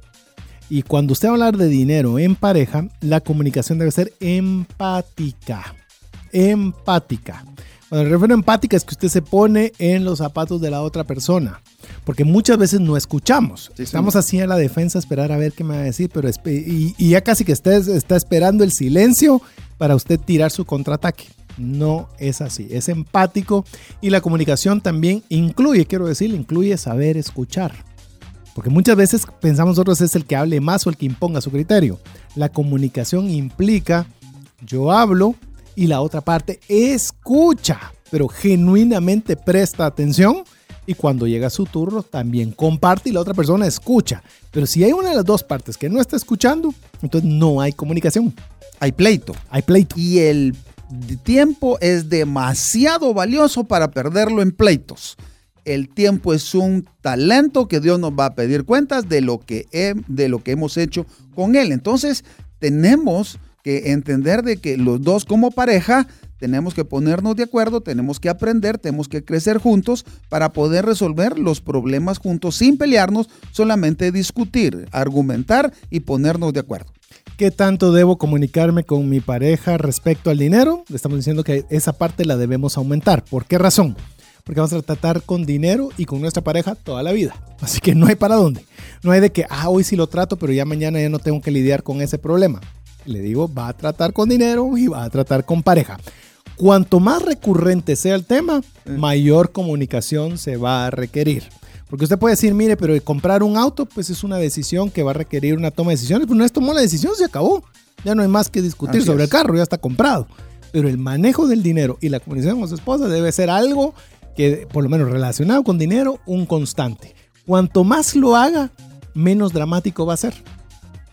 Y cuando usted va a hablar de dinero en pareja, la comunicación debe ser empática. Empática. Cuando me refiero a empática es que usted se pone en los zapatos de la otra persona. Porque muchas veces no escuchamos. Sí, Estamos sí. así en la defensa, esperar a ver qué me va a decir, pero y, y ya casi que usted está esperando el silencio para usted tirar su contraataque. No es así, es empático y la comunicación también incluye, quiero decir, incluye saber escuchar. Porque muchas veces pensamos nosotros es el que hable más o el que imponga su criterio. La comunicación implica yo hablo y la otra parte escucha, pero genuinamente presta atención y cuando llega su turno también comparte y la otra persona escucha. Pero si hay una de las dos partes que no está escuchando, entonces no hay comunicación, Hay pleito. hay pleito. Y el tiempo es demasiado valioso para perderlo en pleitos. El tiempo es un talento que Dios nos va a pedir cuentas de lo que, de lo que hemos hecho con Él. Entonces, tenemos que entender de que los dos como pareja tenemos que ponernos de acuerdo, tenemos que aprender, tenemos que crecer juntos para poder resolver los problemas juntos sin pelearnos, solamente discutir, argumentar y ponernos de acuerdo. ¿Qué tanto debo comunicarme con mi pareja respecto al dinero? Le estamos diciendo que esa parte la debemos aumentar. ¿Por qué razón? Porque vamos a tratar con dinero y con nuestra pareja toda la vida. Así que no hay para dónde. No hay de que, ah, hoy sí lo trato, pero ya mañana ya no tengo que lidiar con ese problema. Le digo, va a tratar con dinero y va a tratar con pareja. Cuanto más recurrente sea el tema, mayor comunicación se va a requerir. Porque usted puede decir, mire, pero comprar un auto, pues es una decisión que va a requerir una toma de decisiones. Pero una vez tomó la decisión, se acabó. Ya no hay más que discutir Así sobre es. el carro, ya está comprado. Pero el manejo del dinero y la comunicación con su esposa debe ser algo que, por lo menos relacionado con dinero, un constante. Cuanto más lo haga, menos dramático va a ser.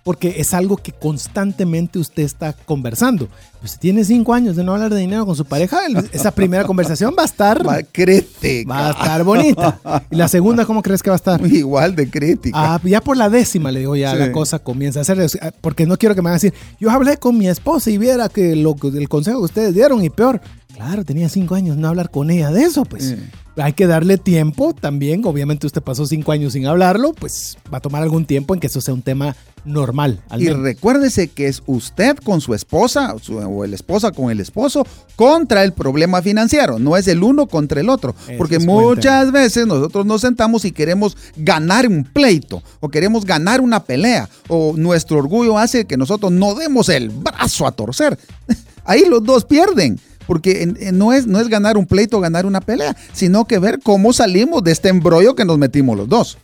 Porque es algo que constantemente usted está conversando. Pues si tiene cinco años de no hablar de dinero con su pareja, esa primera conversación va a estar, Va, crítica. va a estar bonita. Y la segunda, ¿cómo crees que va a estar? Igual de crítica. Ah, ya por la décima, le digo, ya Sí. la cosa comienza a hacer. Porque no quiero que me van a decir, yo hablé con mi esposa y viera que lo, que- el consejo que ustedes dieron y peor. Claro, tenía cinco años no hablar con ella de eso, pues. Hay que darle tiempo también. Obviamente usted pasó cinco años sin hablarlo, pues va a tomar algún tiempo en que eso sea un tema normal. y recuérdese que es usted con su esposa o el esposa con el esposo contra el problema financiero, no es el uno contra el otro. porque muchas veces nosotros nos sentamos y queremos ganar un pleito o queremos ganar una pelea o nuestro orgullo hace que nosotros no demos el brazo a torcer. Ahí los dos pierden porque no es, no es ganar un pleito o ganar una pelea, sino que ver cómo salimos de este embrollo que nos metimos los dos.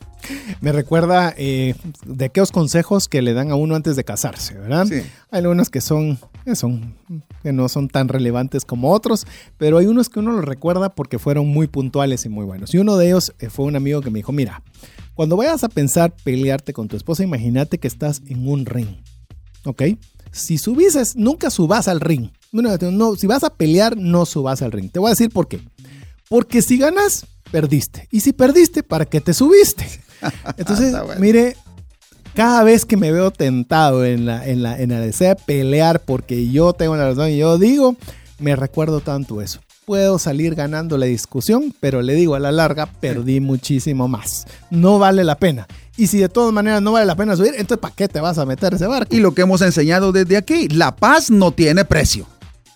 Me recuerda eh, de aquellos consejos que le dan a uno antes de casarse, ¿verdad? Hay algunos que son, que son, que no son tan relevantes como otros, pero hay unos que uno los recuerda porque fueron muy puntuales y muy buenos. Y uno de ellos eh, fue un amigo que me dijo, mira, cuando vayas a pensar pelearte con tu esposa, imagínate que estás en un ring, ¿ok? Si subises, nunca subas al ring. No, si vas a pelear, no subas al ring. Te voy a decir por qué. Porque si ganas, perdiste. Y si perdiste, ¿para qué te subiste? Entonces, mire, cada vez que me veo tentado en la, en la, en la desea pelear porque yo tengo la razón y yo digo, me recuerdo tanto eso. Puedo salir ganando la discusión, pero le digo a la larga, perdí muchísimo más. No vale la pena. Y si de todas maneras no vale la pena subir, entonces ¿para qué te vas a meter ese barco? Y lo que hemos enseñado desde aquí, la paz no tiene precio.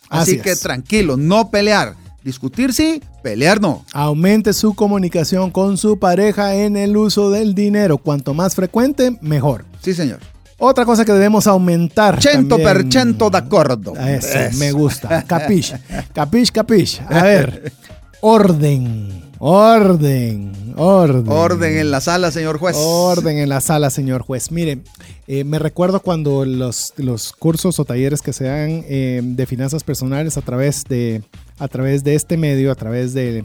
Así, que tranquilo, no pelear. Discutir sí, pelear no. Aumente su comunicación con su pareja en el uso del dinero. Cuanto más frecuente, mejor. Sí, señor. Otra cosa que debemos aumentar. 100% de acuerdo. Eso, me gusta. Capish. Capish, capish. A ver. Orden. Orden, orden. Orden en la sala, señor juez. Orden en la sala, señor juez. Mire, eh, me recuerdo cuando los, los, cursos o talleres que se dan eh, de finanzas personales a través de, a través de este medio, a través de,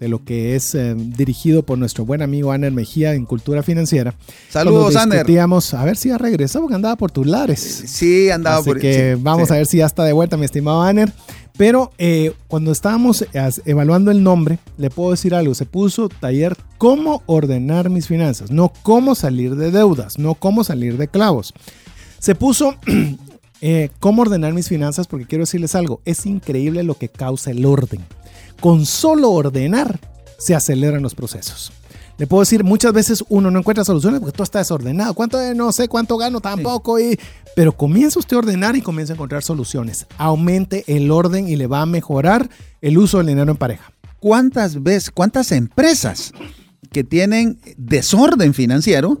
lo que es eh, dirigido por nuestro buen amigo Aner Mejía en Cultura Financiera. Saludos, Aner. A ver si ha regresado, porque andaba por tus lares. Sí, andaba por que vamos a ver si ya está de vuelta, mi estimado Aner. Pero eh, cuando estábamos evaluando el nombre, le puedo decir algo, se puso taller cómo ordenar mis finanzas, no cómo salir de deudas, no cómo salir de clavos. Se puso eh, cómo ordenar mis finanzas porque quiero decirles algo, es increíble lo que causa el orden. Con solo ordenar se aceleran los procesos. Le puedo decir, muchas veces uno no encuentra soluciones porque todo está desordenado. ¿Cuánto no sé cuánto gano tampoco? Y, pero comienza usted a ordenar y comienza a encontrar soluciones. Aumente el orden y le va a mejorar el uso del dinero en pareja. ¿Cuántas veces, cuántas empresas que tienen desorden financiero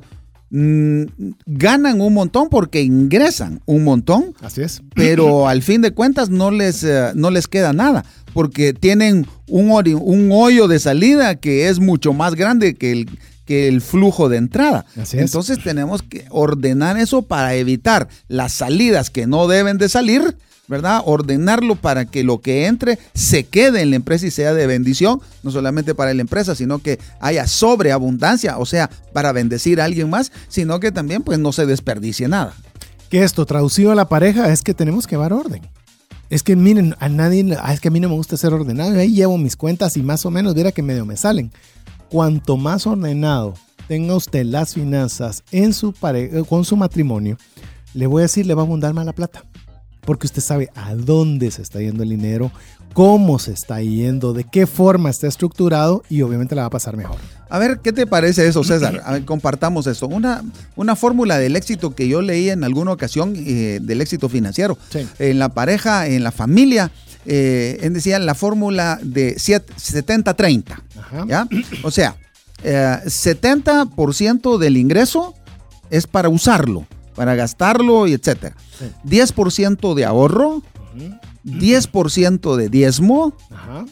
Mm, ganan un montón porque ingresan un montón. Así es. Pero al fin de cuentas no les, eh, no les queda nada porque tienen un, un hoyo de salida que es mucho más grande que el, que el flujo de entrada. Entonces tenemos que ordenar eso para evitar las salidas que no deben de salir ¿verdad? Ordenarlo para que lo que entre se quede en la empresa y sea de bendición, no solamente para la empresa, sino que haya sobreabundancia, o sea, para bendecir a alguien más, sino que también pues no se desperdicie nada. Que esto traducido a la pareja es que tenemos que dar orden. Es que miren, a nadie, ah, es que a mí no me gusta ser ordenado, ahí llevo mis cuentas y más o menos mira que medio me salen. Cuanto más ordenado tenga usted las finanzas en su con su matrimonio, le voy a decir, le va a abundar más la plata porque usted sabe a dónde se está yendo el dinero, cómo se está yendo, de qué forma está estructurado y obviamente la va a pasar mejor. A ver, ¿qué te parece eso, César? compartamos eso. Una, una fórmula del éxito que yo leí en alguna ocasión eh, del éxito financiero. En la pareja, en la familia, eh, decía la fórmula de 70-30. ¿ya? O sea, 70% eh, del ingreso es para usarlo para gastarlo y etcétera. 10% de ahorro, 10% de diezmo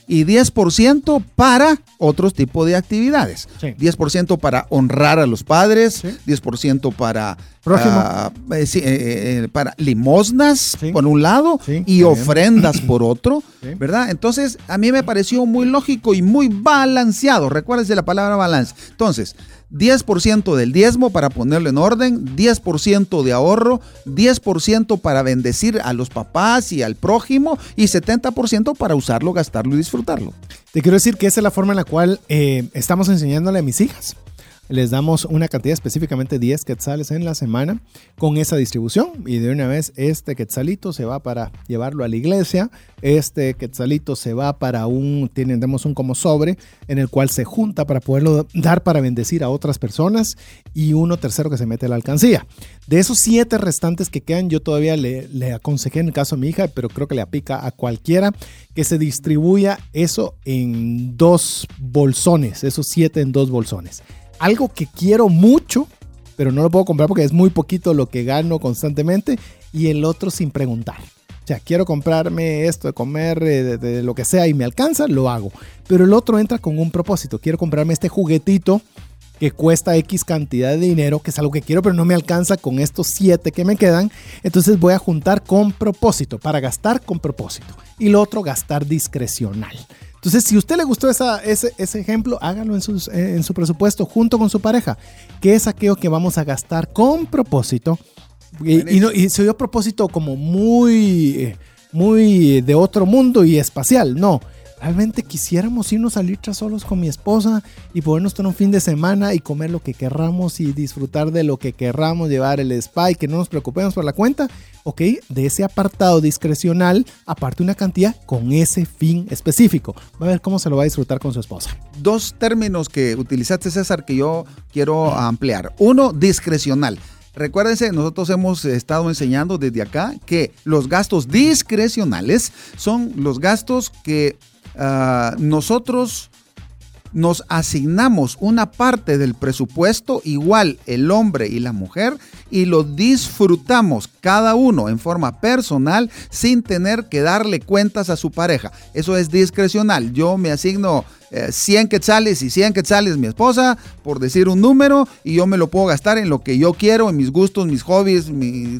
y 10% para otros tipos de actividades. 10% para honrar a los padres, 10% para, uh, para limosnas por un lado y ofrendas por otro, ¿verdad? Entonces, a mí me pareció muy lógico y muy balanceado. Recuérdese la palabra balance. Entonces, 10% del diezmo para ponerlo en orden, 10% de ahorro, 10% para bendecir a los papás y al prójimo y 70% para usarlo, gastarlo y disfrutarlo. Te quiero decir que esa es la forma en la cual eh, estamos enseñándole a mis hijas. Les damos una cantidad específicamente 10 quetzales en la semana con esa distribución. Y de una vez este quetzalito se va para llevarlo a la iglesia, este quetzalito se va para un, tenemos un como sobre en el cual se junta para poderlo dar para bendecir a otras personas y uno tercero que se mete a la alcancía. De esos siete restantes que quedan, yo todavía le, le aconsejé en el caso de mi hija, pero creo que le aplica a cualquiera que se distribuya eso en dos bolsones, esos siete en dos bolsones algo que quiero mucho, pero no lo puedo comprar porque es muy poquito lo que gano constantemente, y el otro sin preguntar. O sea, quiero comprarme esto de comer, eh, de, lo que sea, y me alcanza, lo hago. Pero el otro entra con un propósito. Quiero comprarme este juguetito que cuesta X cantidad de dinero, que es algo que quiero, pero no me alcanza con estos siete que me quedan. Entonces voy a juntar con propósito, para gastar con propósito. Y lo otro, gastar discrecional. Entonces, si a usted le gustó ese, ese, ejemplo, hágalo en, en su presupuesto junto con su pareja, que es aquello que vamos a gastar con propósito. Y, no, y se dio propósito como muy, muy de otro mundo y espacial. No, realmente quisiéramos irnos a tras solos con mi esposa y podernos tener un fin de semana y comer lo que querramos y disfrutar de lo que querramos, llevar el spa y que no nos preocupemos por la cuenta. Ok, de ese apartado discrecional, aparte una cantidad con ese fin específico. Va a ver cómo se lo va a disfrutar con su esposa. Dos términos que utilizaste, César, que yo quiero ampliar. Uno, discrecional. Recuérdense, nosotros hemos estado enseñando desde acá que los gastos discrecionales son los gastos que Ah, nosotros nos asignamos una parte del presupuesto igual el hombre y la mujer y lo disfrutamos cada uno en forma personal sin tener que darle cuentas a su pareja. Eso es discrecional. Yo me asigno 100 eh, quetzales y 100 quetzales mi esposa, por decir un número, y yo me lo puedo gastar en lo que yo quiero, en mis gustos, mis hobbies,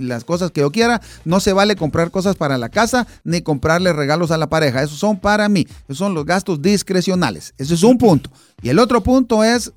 las cosas que yo quiera. No se vale comprar cosas para la casa ni comprarle regalos a la pareja. Esos son para mí. Esos son los gastos discrecionales. Ese es un punto. Y el otro punto es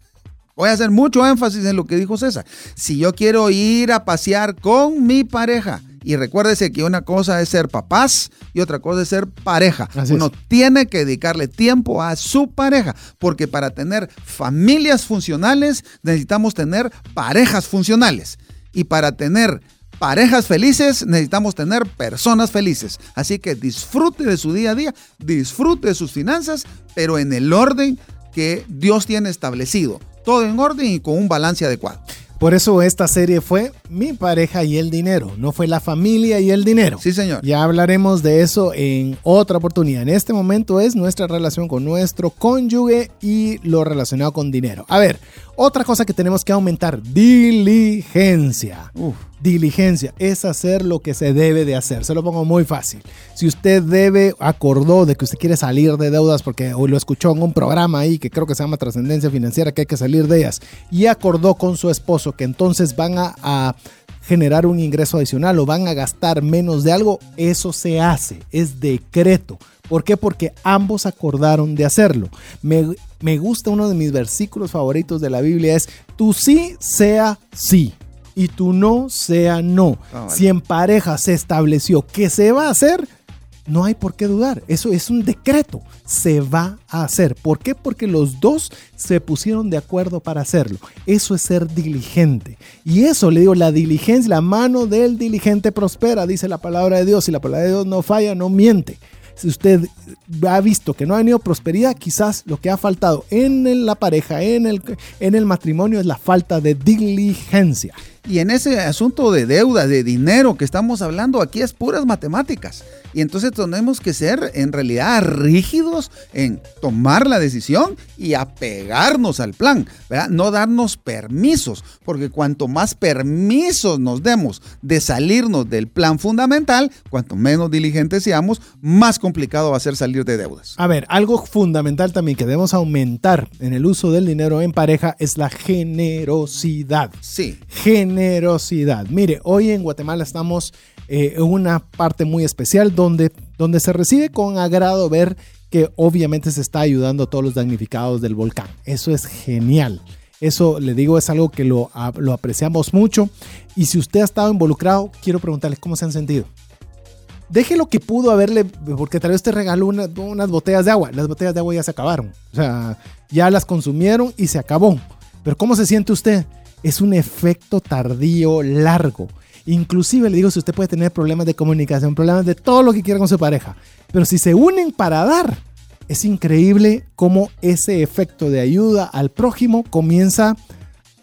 Voy a hacer mucho énfasis en lo que dijo César. Si yo quiero ir a pasear con mi pareja, y recuérdese que una cosa es ser papás y otra cosa es ser pareja. Uno tiene que dedicarle tiempo a su pareja, porque para tener familias funcionales necesitamos tener parejas funcionales. Y para tener parejas felices necesitamos tener personas felices. Así que disfrute de su día a día, disfrute de sus finanzas, pero en el orden que Dios tiene establecido. Todo en orden y con un balance adecuado. Por eso esta serie fue Mi pareja y el dinero, no fue la familia y el dinero. Sí, señor. Ya hablaremos de eso en otra oportunidad. En este momento es nuestra relación con nuestro cónyuge y lo relacionado con dinero. A ver, otra cosa que tenemos que aumentar, diligencia. Diligencia es hacer lo que se debe de hacer. Se lo pongo muy fácil. Si usted debe, acordó de que usted quiere salir de deudas porque hoy lo escuchó en un programa ahí que creo que se llama Trascendencia Financiera, que hay que salir de ellas, y acordó con su esposo que entonces van a, a generar un ingreso adicional o van a gastar menos de algo, eso se hace, es decreto. ¿Por qué? Porque ambos acordaron de hacerlo. Me, me gusta uno de mis versículos favoritos de la Biblia es, tu sí sea sí y tu no sea no. Ah, si en pareja se estableció que se va a hacer, no hay por qué dudar. Eso es un decreto. Se va a hacer. ¿Por qué? Porque los dos se pusieron de acuerdo para hacerlo. Eso es ser diligente. Y eso, le digo, la diligencia, la mano del diligente prospera, dice la palabra de Dios. Y la palabra de Dios no falla, no miente si usted ha visto que no ha tenido prosperidad, quizás lo que ha faltado en la pareja, en el, en el matrimonio, es la falta de diligencia. Y en ese asunto de deuda, de dinero que estamos hablando, aquí es puras matemáticas. Y entonces tenemos que ser en realidad rígidos en tomar la decisión y apegarnos al plan, ¿verdad? No darnos permisos, porque cuanto más permisos nos demos de salirnos del plan fundamental, cuanto menos diligentes seamos, más complicado va a ser salir de deudas. A ver, algo fundamental también que debemos aumentar en el uso del dinero en pareja es la generosidad. Sí. Generosidad. Mire, hoy en Guatemala estamos eh, en una parte muy especial donde, donde se recibe con agrado ver que obviamente se está ayudando a todos los damnificados del volcán. Eso es genial. Eso, le digo, es algo que lo, lo apreciamos mucho. Y si usted ha estado involucrado, quiero preguntarle cómo se han sentido. Deje lo que pudo haberle, porque tal vez te regaló unas botellas de agua. Las botellas de agua ya se acabaron. O sea, ya las consumieron y se acabó. Pero ¿cómo se siente usted? Es un efecto tardío largo. Inclusive le digo, si usted puede tener problemas de comunicación, problemas de todo lo que quiera con su pareja, pero si se unen para dar, es increíble cómo ese efecto de ayuda al prójimo comienza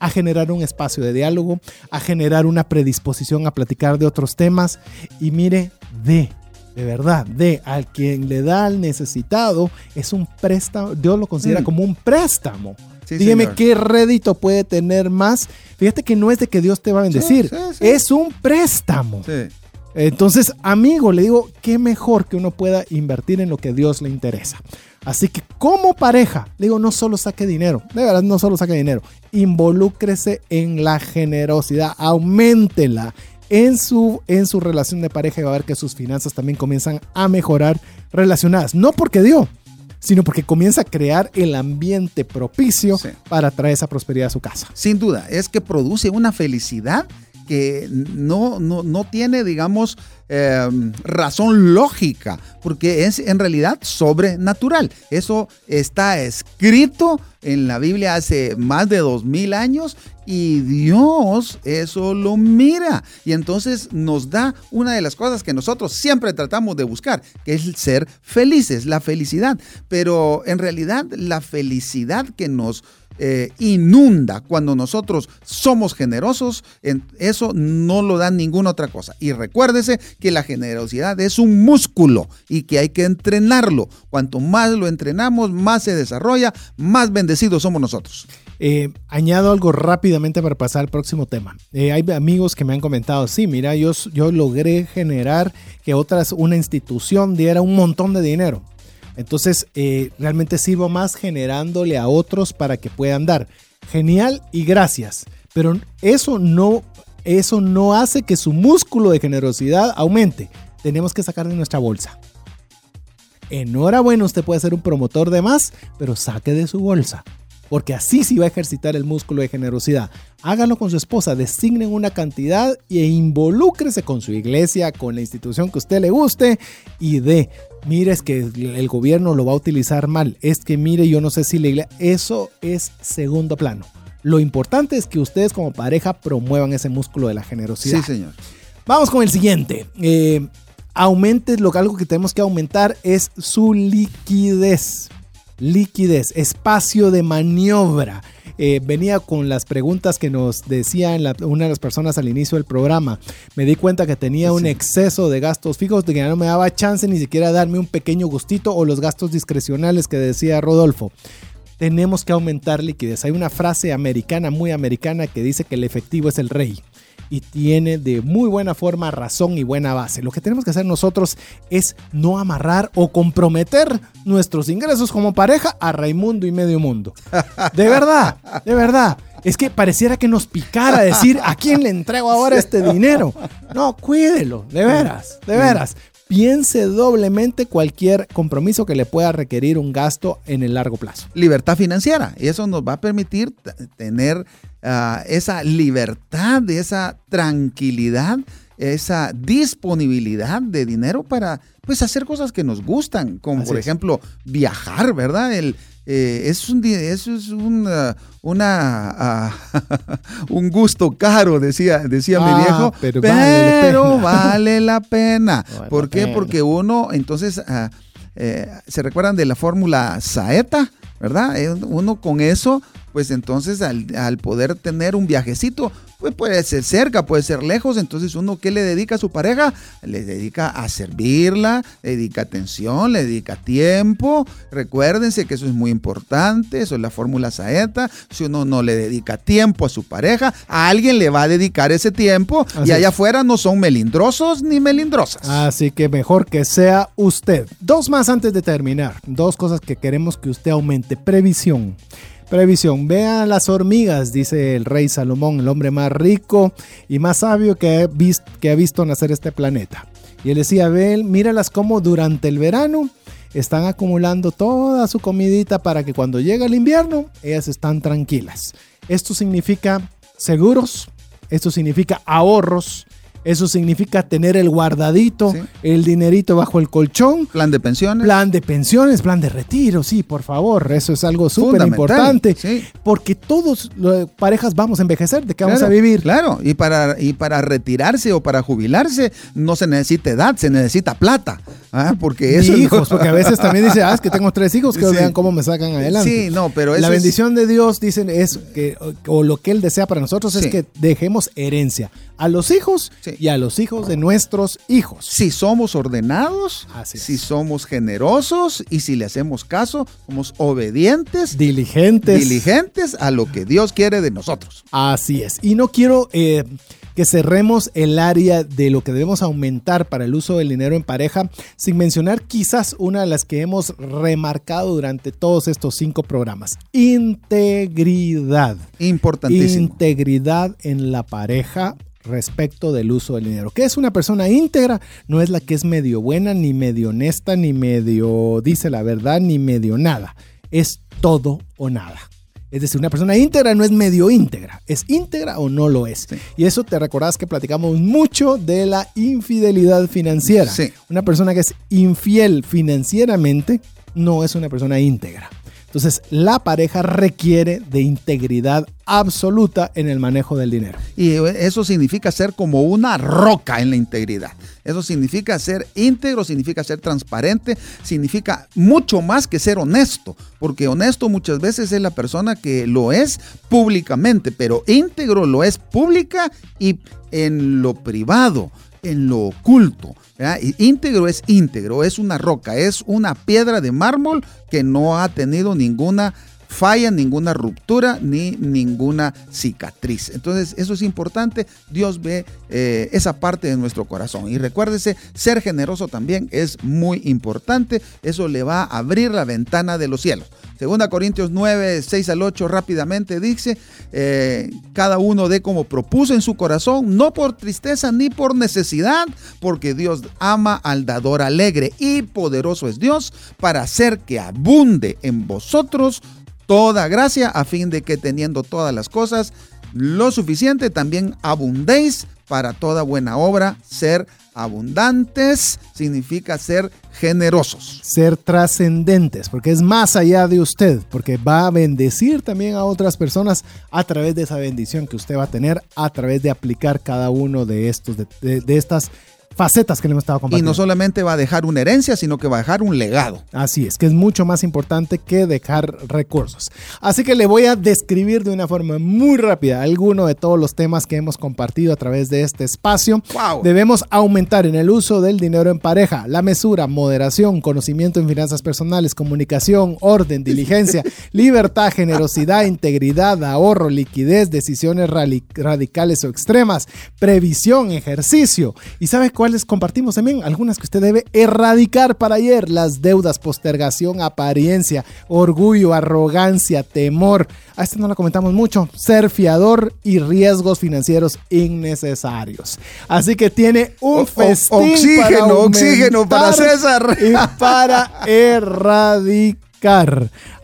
a generar un espacio de diálogo, a generar una predisposición a platicar de otros temas y mire, de, de verdad, de al quien le da al necesitado es un préstamo, Dios lo considera Mm. como un préstamo. Sí, Dígame señor. qué rédito puede tener más. Fíjate que no es de que Dios te va a bendecir, sí, sí. es un préstamo. Entonces, amigo, le digo, qué mejor que uno pueda invertir en lo que Dios le interesa. Así que como pareja, le digo, no solo saque dinero, de verdad, no solo saque dinero, involúcrese en la generosidad, aumentela en su, en su relación de pareja y va a ver que sus finanzas también comienzan a mejorar relacionadas. No porque dio, sino porque comienza a crear el ambiente propicio Sí. para traer esa prosperidad a su casa. Sin duda, es que produce una felicidad que no, no, no tiene, digamos, eh, razón lógica, porque es en realidad sobrenatural. Eso está escrito en la Biblia hace más de dos mil años y Dios eso lo mira. Y entonces nos da una de las cosas que nosotros siempre tratamos de buscar, que es ser felices, la felicidad. Pero en realidad la felicidad que nos eh, inunda cuando nosotros somos generosos, en- eso no lo da ninguna otra cosa. Y recuérdese que la generosidad es un músculo y que hay que entrenarlo. Cuanto más lo entrenamos, más se desarrolla, más bendecidos somos nosotros. Eh, añado algo rápidamente para pasar al próximo tema. Eh, hay amigos que me han comentado, sí, mira, yo, yo logré generar que otras, una institución diera un montón de dinero. Entonces, eh, realmente sirvo más generándole a otros para que puedan dar. Genial y gracias. Pero eso no, eso no hace que su músculo de generosidad aumente. Tenemos que sacar de nuestra bolsa. Enhorabuena, usted puede ser un promotor de más, pero saque de su bolsa. Porque así sí va a ejercitar el músculo de generosidad. Hágalo con su esposa, designen una cantidad e involúcrese con su iglesia, con la institución que usted le guste y de, mire, es que el gobierno lo va a utilizar mal, es que mire, yo no sé si la iglesia, eso es segundo plano. Lo importante es que ustedes como pareja promuevan ese músculo de la generosidad. Sí, señor. Vamos con el siguiente. Eh, aumente, lo, algo que tenemos que aumentar es su liquidez. Liquidez, espacio de maniobra. Eh, venía con las preguntas que nos decía la- una de las personas al inicio del programa. Me di cuenta que tenía un exceso de gastos fijos, de que ya no me daba chance ni siquiera darme un pequeño gustito o los gastos discrecionales que decía Rodolfo tenemos que aumentar liquidez. Hay una frase americana, muy americana, que dice que el efectivo es el rey. Y tiene de muy buena forma razón y buena base. Lo que tenemos que hacer nosotros es no amarrar o comprometer nuestros ingresos como pareja a Raimundo y medio mundo. De verdad, de verdad. Es que pareciera que nos picara decir a quién le entrego ahora este dinero. No, cuídelo, de veras, de veras. Piense doblemente cualquier compromiso que le pueda requerir un gasto en el largo plazo. libertad financiera. Y eso nos va a permitir tener ah, esa libertad, esa tranquilidad, esa disponibilidad de dinero para pues hacer cosas que nos gustan, como Así por es. ejemplo viajar, ¿verdad? El, eh, es un, eso es un, ah, una, ah, un gusto caro, decía, decía Ah, mi viejo, pero pero, vale la pena. vale la pena. Vale ¿Por qué? Porque uno, entonces, eh, ¿se recuerdan de la fórmula Saeta? ¿Verdad? Eh, Uno con eso, pues entonces al, al poder tener un viajecito, pues puede ser cerca, puede ser lejos, entonces uno ¿qué le dedica a su pareja? Le dedica a servirla, le dedica atención, le dedica tiempo. Recuérdense que eso es muy importante, eso es la fórmula Saeta. Si uno no le dedica tiempo a su pareja, a alguien le va a dedicar ese tiempo Así y allá es. afuera no son melindrosos ni melindrosas. Así que mejor que sea usted. Dos más antes de terminar. Dos cosas que queremos que usted aumente. Previsión. Previsión. Vean las hormigas, dice el rey Salomón, el hombre más rico y más sabio que ha, vis- que ha visto nacer este planeta. Y él decía, ve, míralas como durante el verano están acumulando toda su comidita para que cuando llega el invierno, ellas están tranquilas. Esto significa seguros, esto significa ahorros, Eso significa tener el guardadito, el dinerito bajo el colchón. Plan de pensiones. Plan de pensiones, plan de retiro, sí, por favor. Eso es algo súper importante. Porque todos las parejas vamos a envejecer, ¿de qué vamos a vivir? Claro, y para, y para retirarse o para jubilarse no se necesita edad, se necesita plata. ¿Ah? Porque eso. hijos, porque a veces también dice, ah, es que tengo tres hijos, que vean cómo me sacan adelante. Sí, no, pero La bendición de Dios, dicen, es que, o lo que Él desea para nosotros es que dejemos herencia a los hijos y a los hijos de nuestros hijos. Si somos ordenados, si somos generosos y si le hacemos caso, somos obedientes, diligentes, diligentes a lo que Dios quiere de nosotros. Así es. Y no quiero eh, que cerremos el área de lo que debemos aumentar para el uso del dinero en pareja, sin mencionar quizás una de las que hemos remarcado durante todos estos cinco programas. Integridad. Importantísimo. Integridad en la pareja respecto del uso del dinero. ¿Qué es una persona íntegra? No es la que es medio buena, ni medio honesta, ni medio dice la verdad, ni medio nada. Es todo o nada. Es decir, una persona íntegra no es medio íntegra, es íntegra o no lo es. Y eso te recordás que platicamos mucho de la infidelidad financiera. Una persona que es infiel financieramente no es una persona íntegra. Entonces, la pareja requiere de integridad absoluta en el manejo del dinero. Y eso significa ser como una roca en la integridad. Eso significa ser íntegro, significa ser transparente, significa mucho más que ser honesto, porque honesto muchas veces es la persona que lo es públicamente, pero íntegro lo es pública y en lo privado, en lo oculto. Íntegro es íntegro, es una roca, es una piedra de mármol que no ha tenido ninguna falla, ninguna ruptura ni ninguna cicatriz. Entonces eso es importante, Dios ve eh, esa parte de nuestro corazón. Y recuérdese, ser generoso también es muy importante, eso le va a abrir la ventana de los cielos. Segunda Corintios 9, 6 al 8 rápidamente dice, eh, cada uno de como propuso en su corazón, no por tristeza ni por necesidad, porque Dios ama al dador alegre y poderoso es Dios para hacer que abunde en vosotros toda gracia, a fin de que teniendo todas las cosas lo suficiente, también abundéis para toda buena obra, ser abundantes significa ser generosos. Ser trascendentes, porque es más allá de usted, porque va a bendecir también a otras personas a través de esa bendición que usted va a tener a través de aplicar cada uno de estos de, de estas facetas que le hemos estado compartiendo. Y no solamente va a dejar una herencia, sino que va a dejar un legado. Así es, que es mucho más importante que dejar recursos. Así que le voy a describir de una forma muy rápida alguno de todos los temas que hemos compartido a través de este espacio. Debemos aumentar en el uso del dinero en pareja, la mesura, moderación, conocimiento en finanzas personales, comunicación, orden, diligencia, libertad, generosidad, integridad, ahorro, liquidez, decisiones radicales o extremas, previsión, ejercicio. ¿Y sabes cuál les compartimos también algunas que usted debe erradicar para ayer. Las deudas, postergación, apariencia, orgullo, arrogancia, temor. A este no lo comentamos mucho. Ser fiador y riesgos financieros innecesarios. Así que tiene un festín oxígeno, para oxígeno para César. Y para erradicar.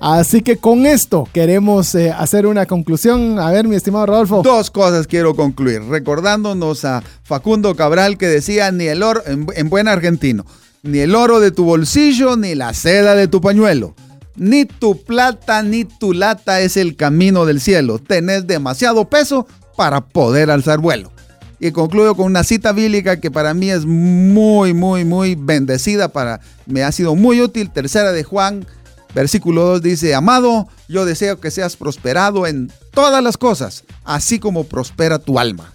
Así que con esto queremos eh, hacer una conclusión. A ver, mi estimado Rodolfo. Dos cosas quiero concluir, recordándonos a Facundo Cabral que decía, ni el oro, en, en buen argentino, ni el oro de tu bolsillo, ni la seda de tu pañuelo. Ni tu plata ni tu lata es el camino del cielo. Tenés demasiado peso para poder alzar vuelo. Y concluyo con una cita bíblica que para mí es muy, muy, muy bendecida, para, me ha sido muy útil. Tercera de Juan Versículo 2 dice, amado, yo deseo que seas prosperado en todas las cosas, así como prospera tu alma.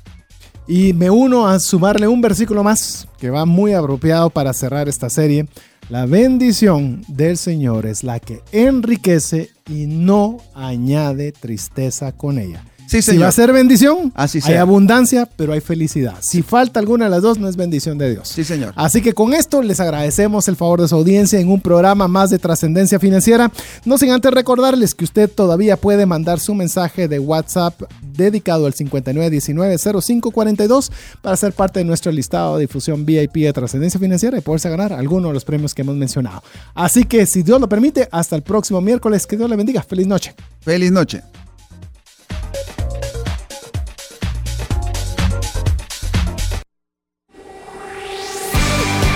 Y me uno a sumarle un versículo más que va muy apropiado para cerrar esta serie. La bendición del Señor es la que enriquece y no añade tristeza con ella. Si va a ser bendición, Así hay abundancia, pero hay felicidad. Si falta alguna de las dos, no es bendición de Dios. Sí, señor. Así que con esto les agradecemos el favor de su audiencia en un programa más de trascendencia financiera. No sin antes recordarles que usted todavía puede mandar su mensaje de WhatsApp dedicado al 5919-0542 para ser parte de nuestro listado de difusión VIP de trascendencia financiera y poderse ganar alguno de los premios que hemos mencionado. Así que si Dios lo permite, hasta el próximo miércoles. Que Dios le bendiga. Feliz noche. Feliz noche.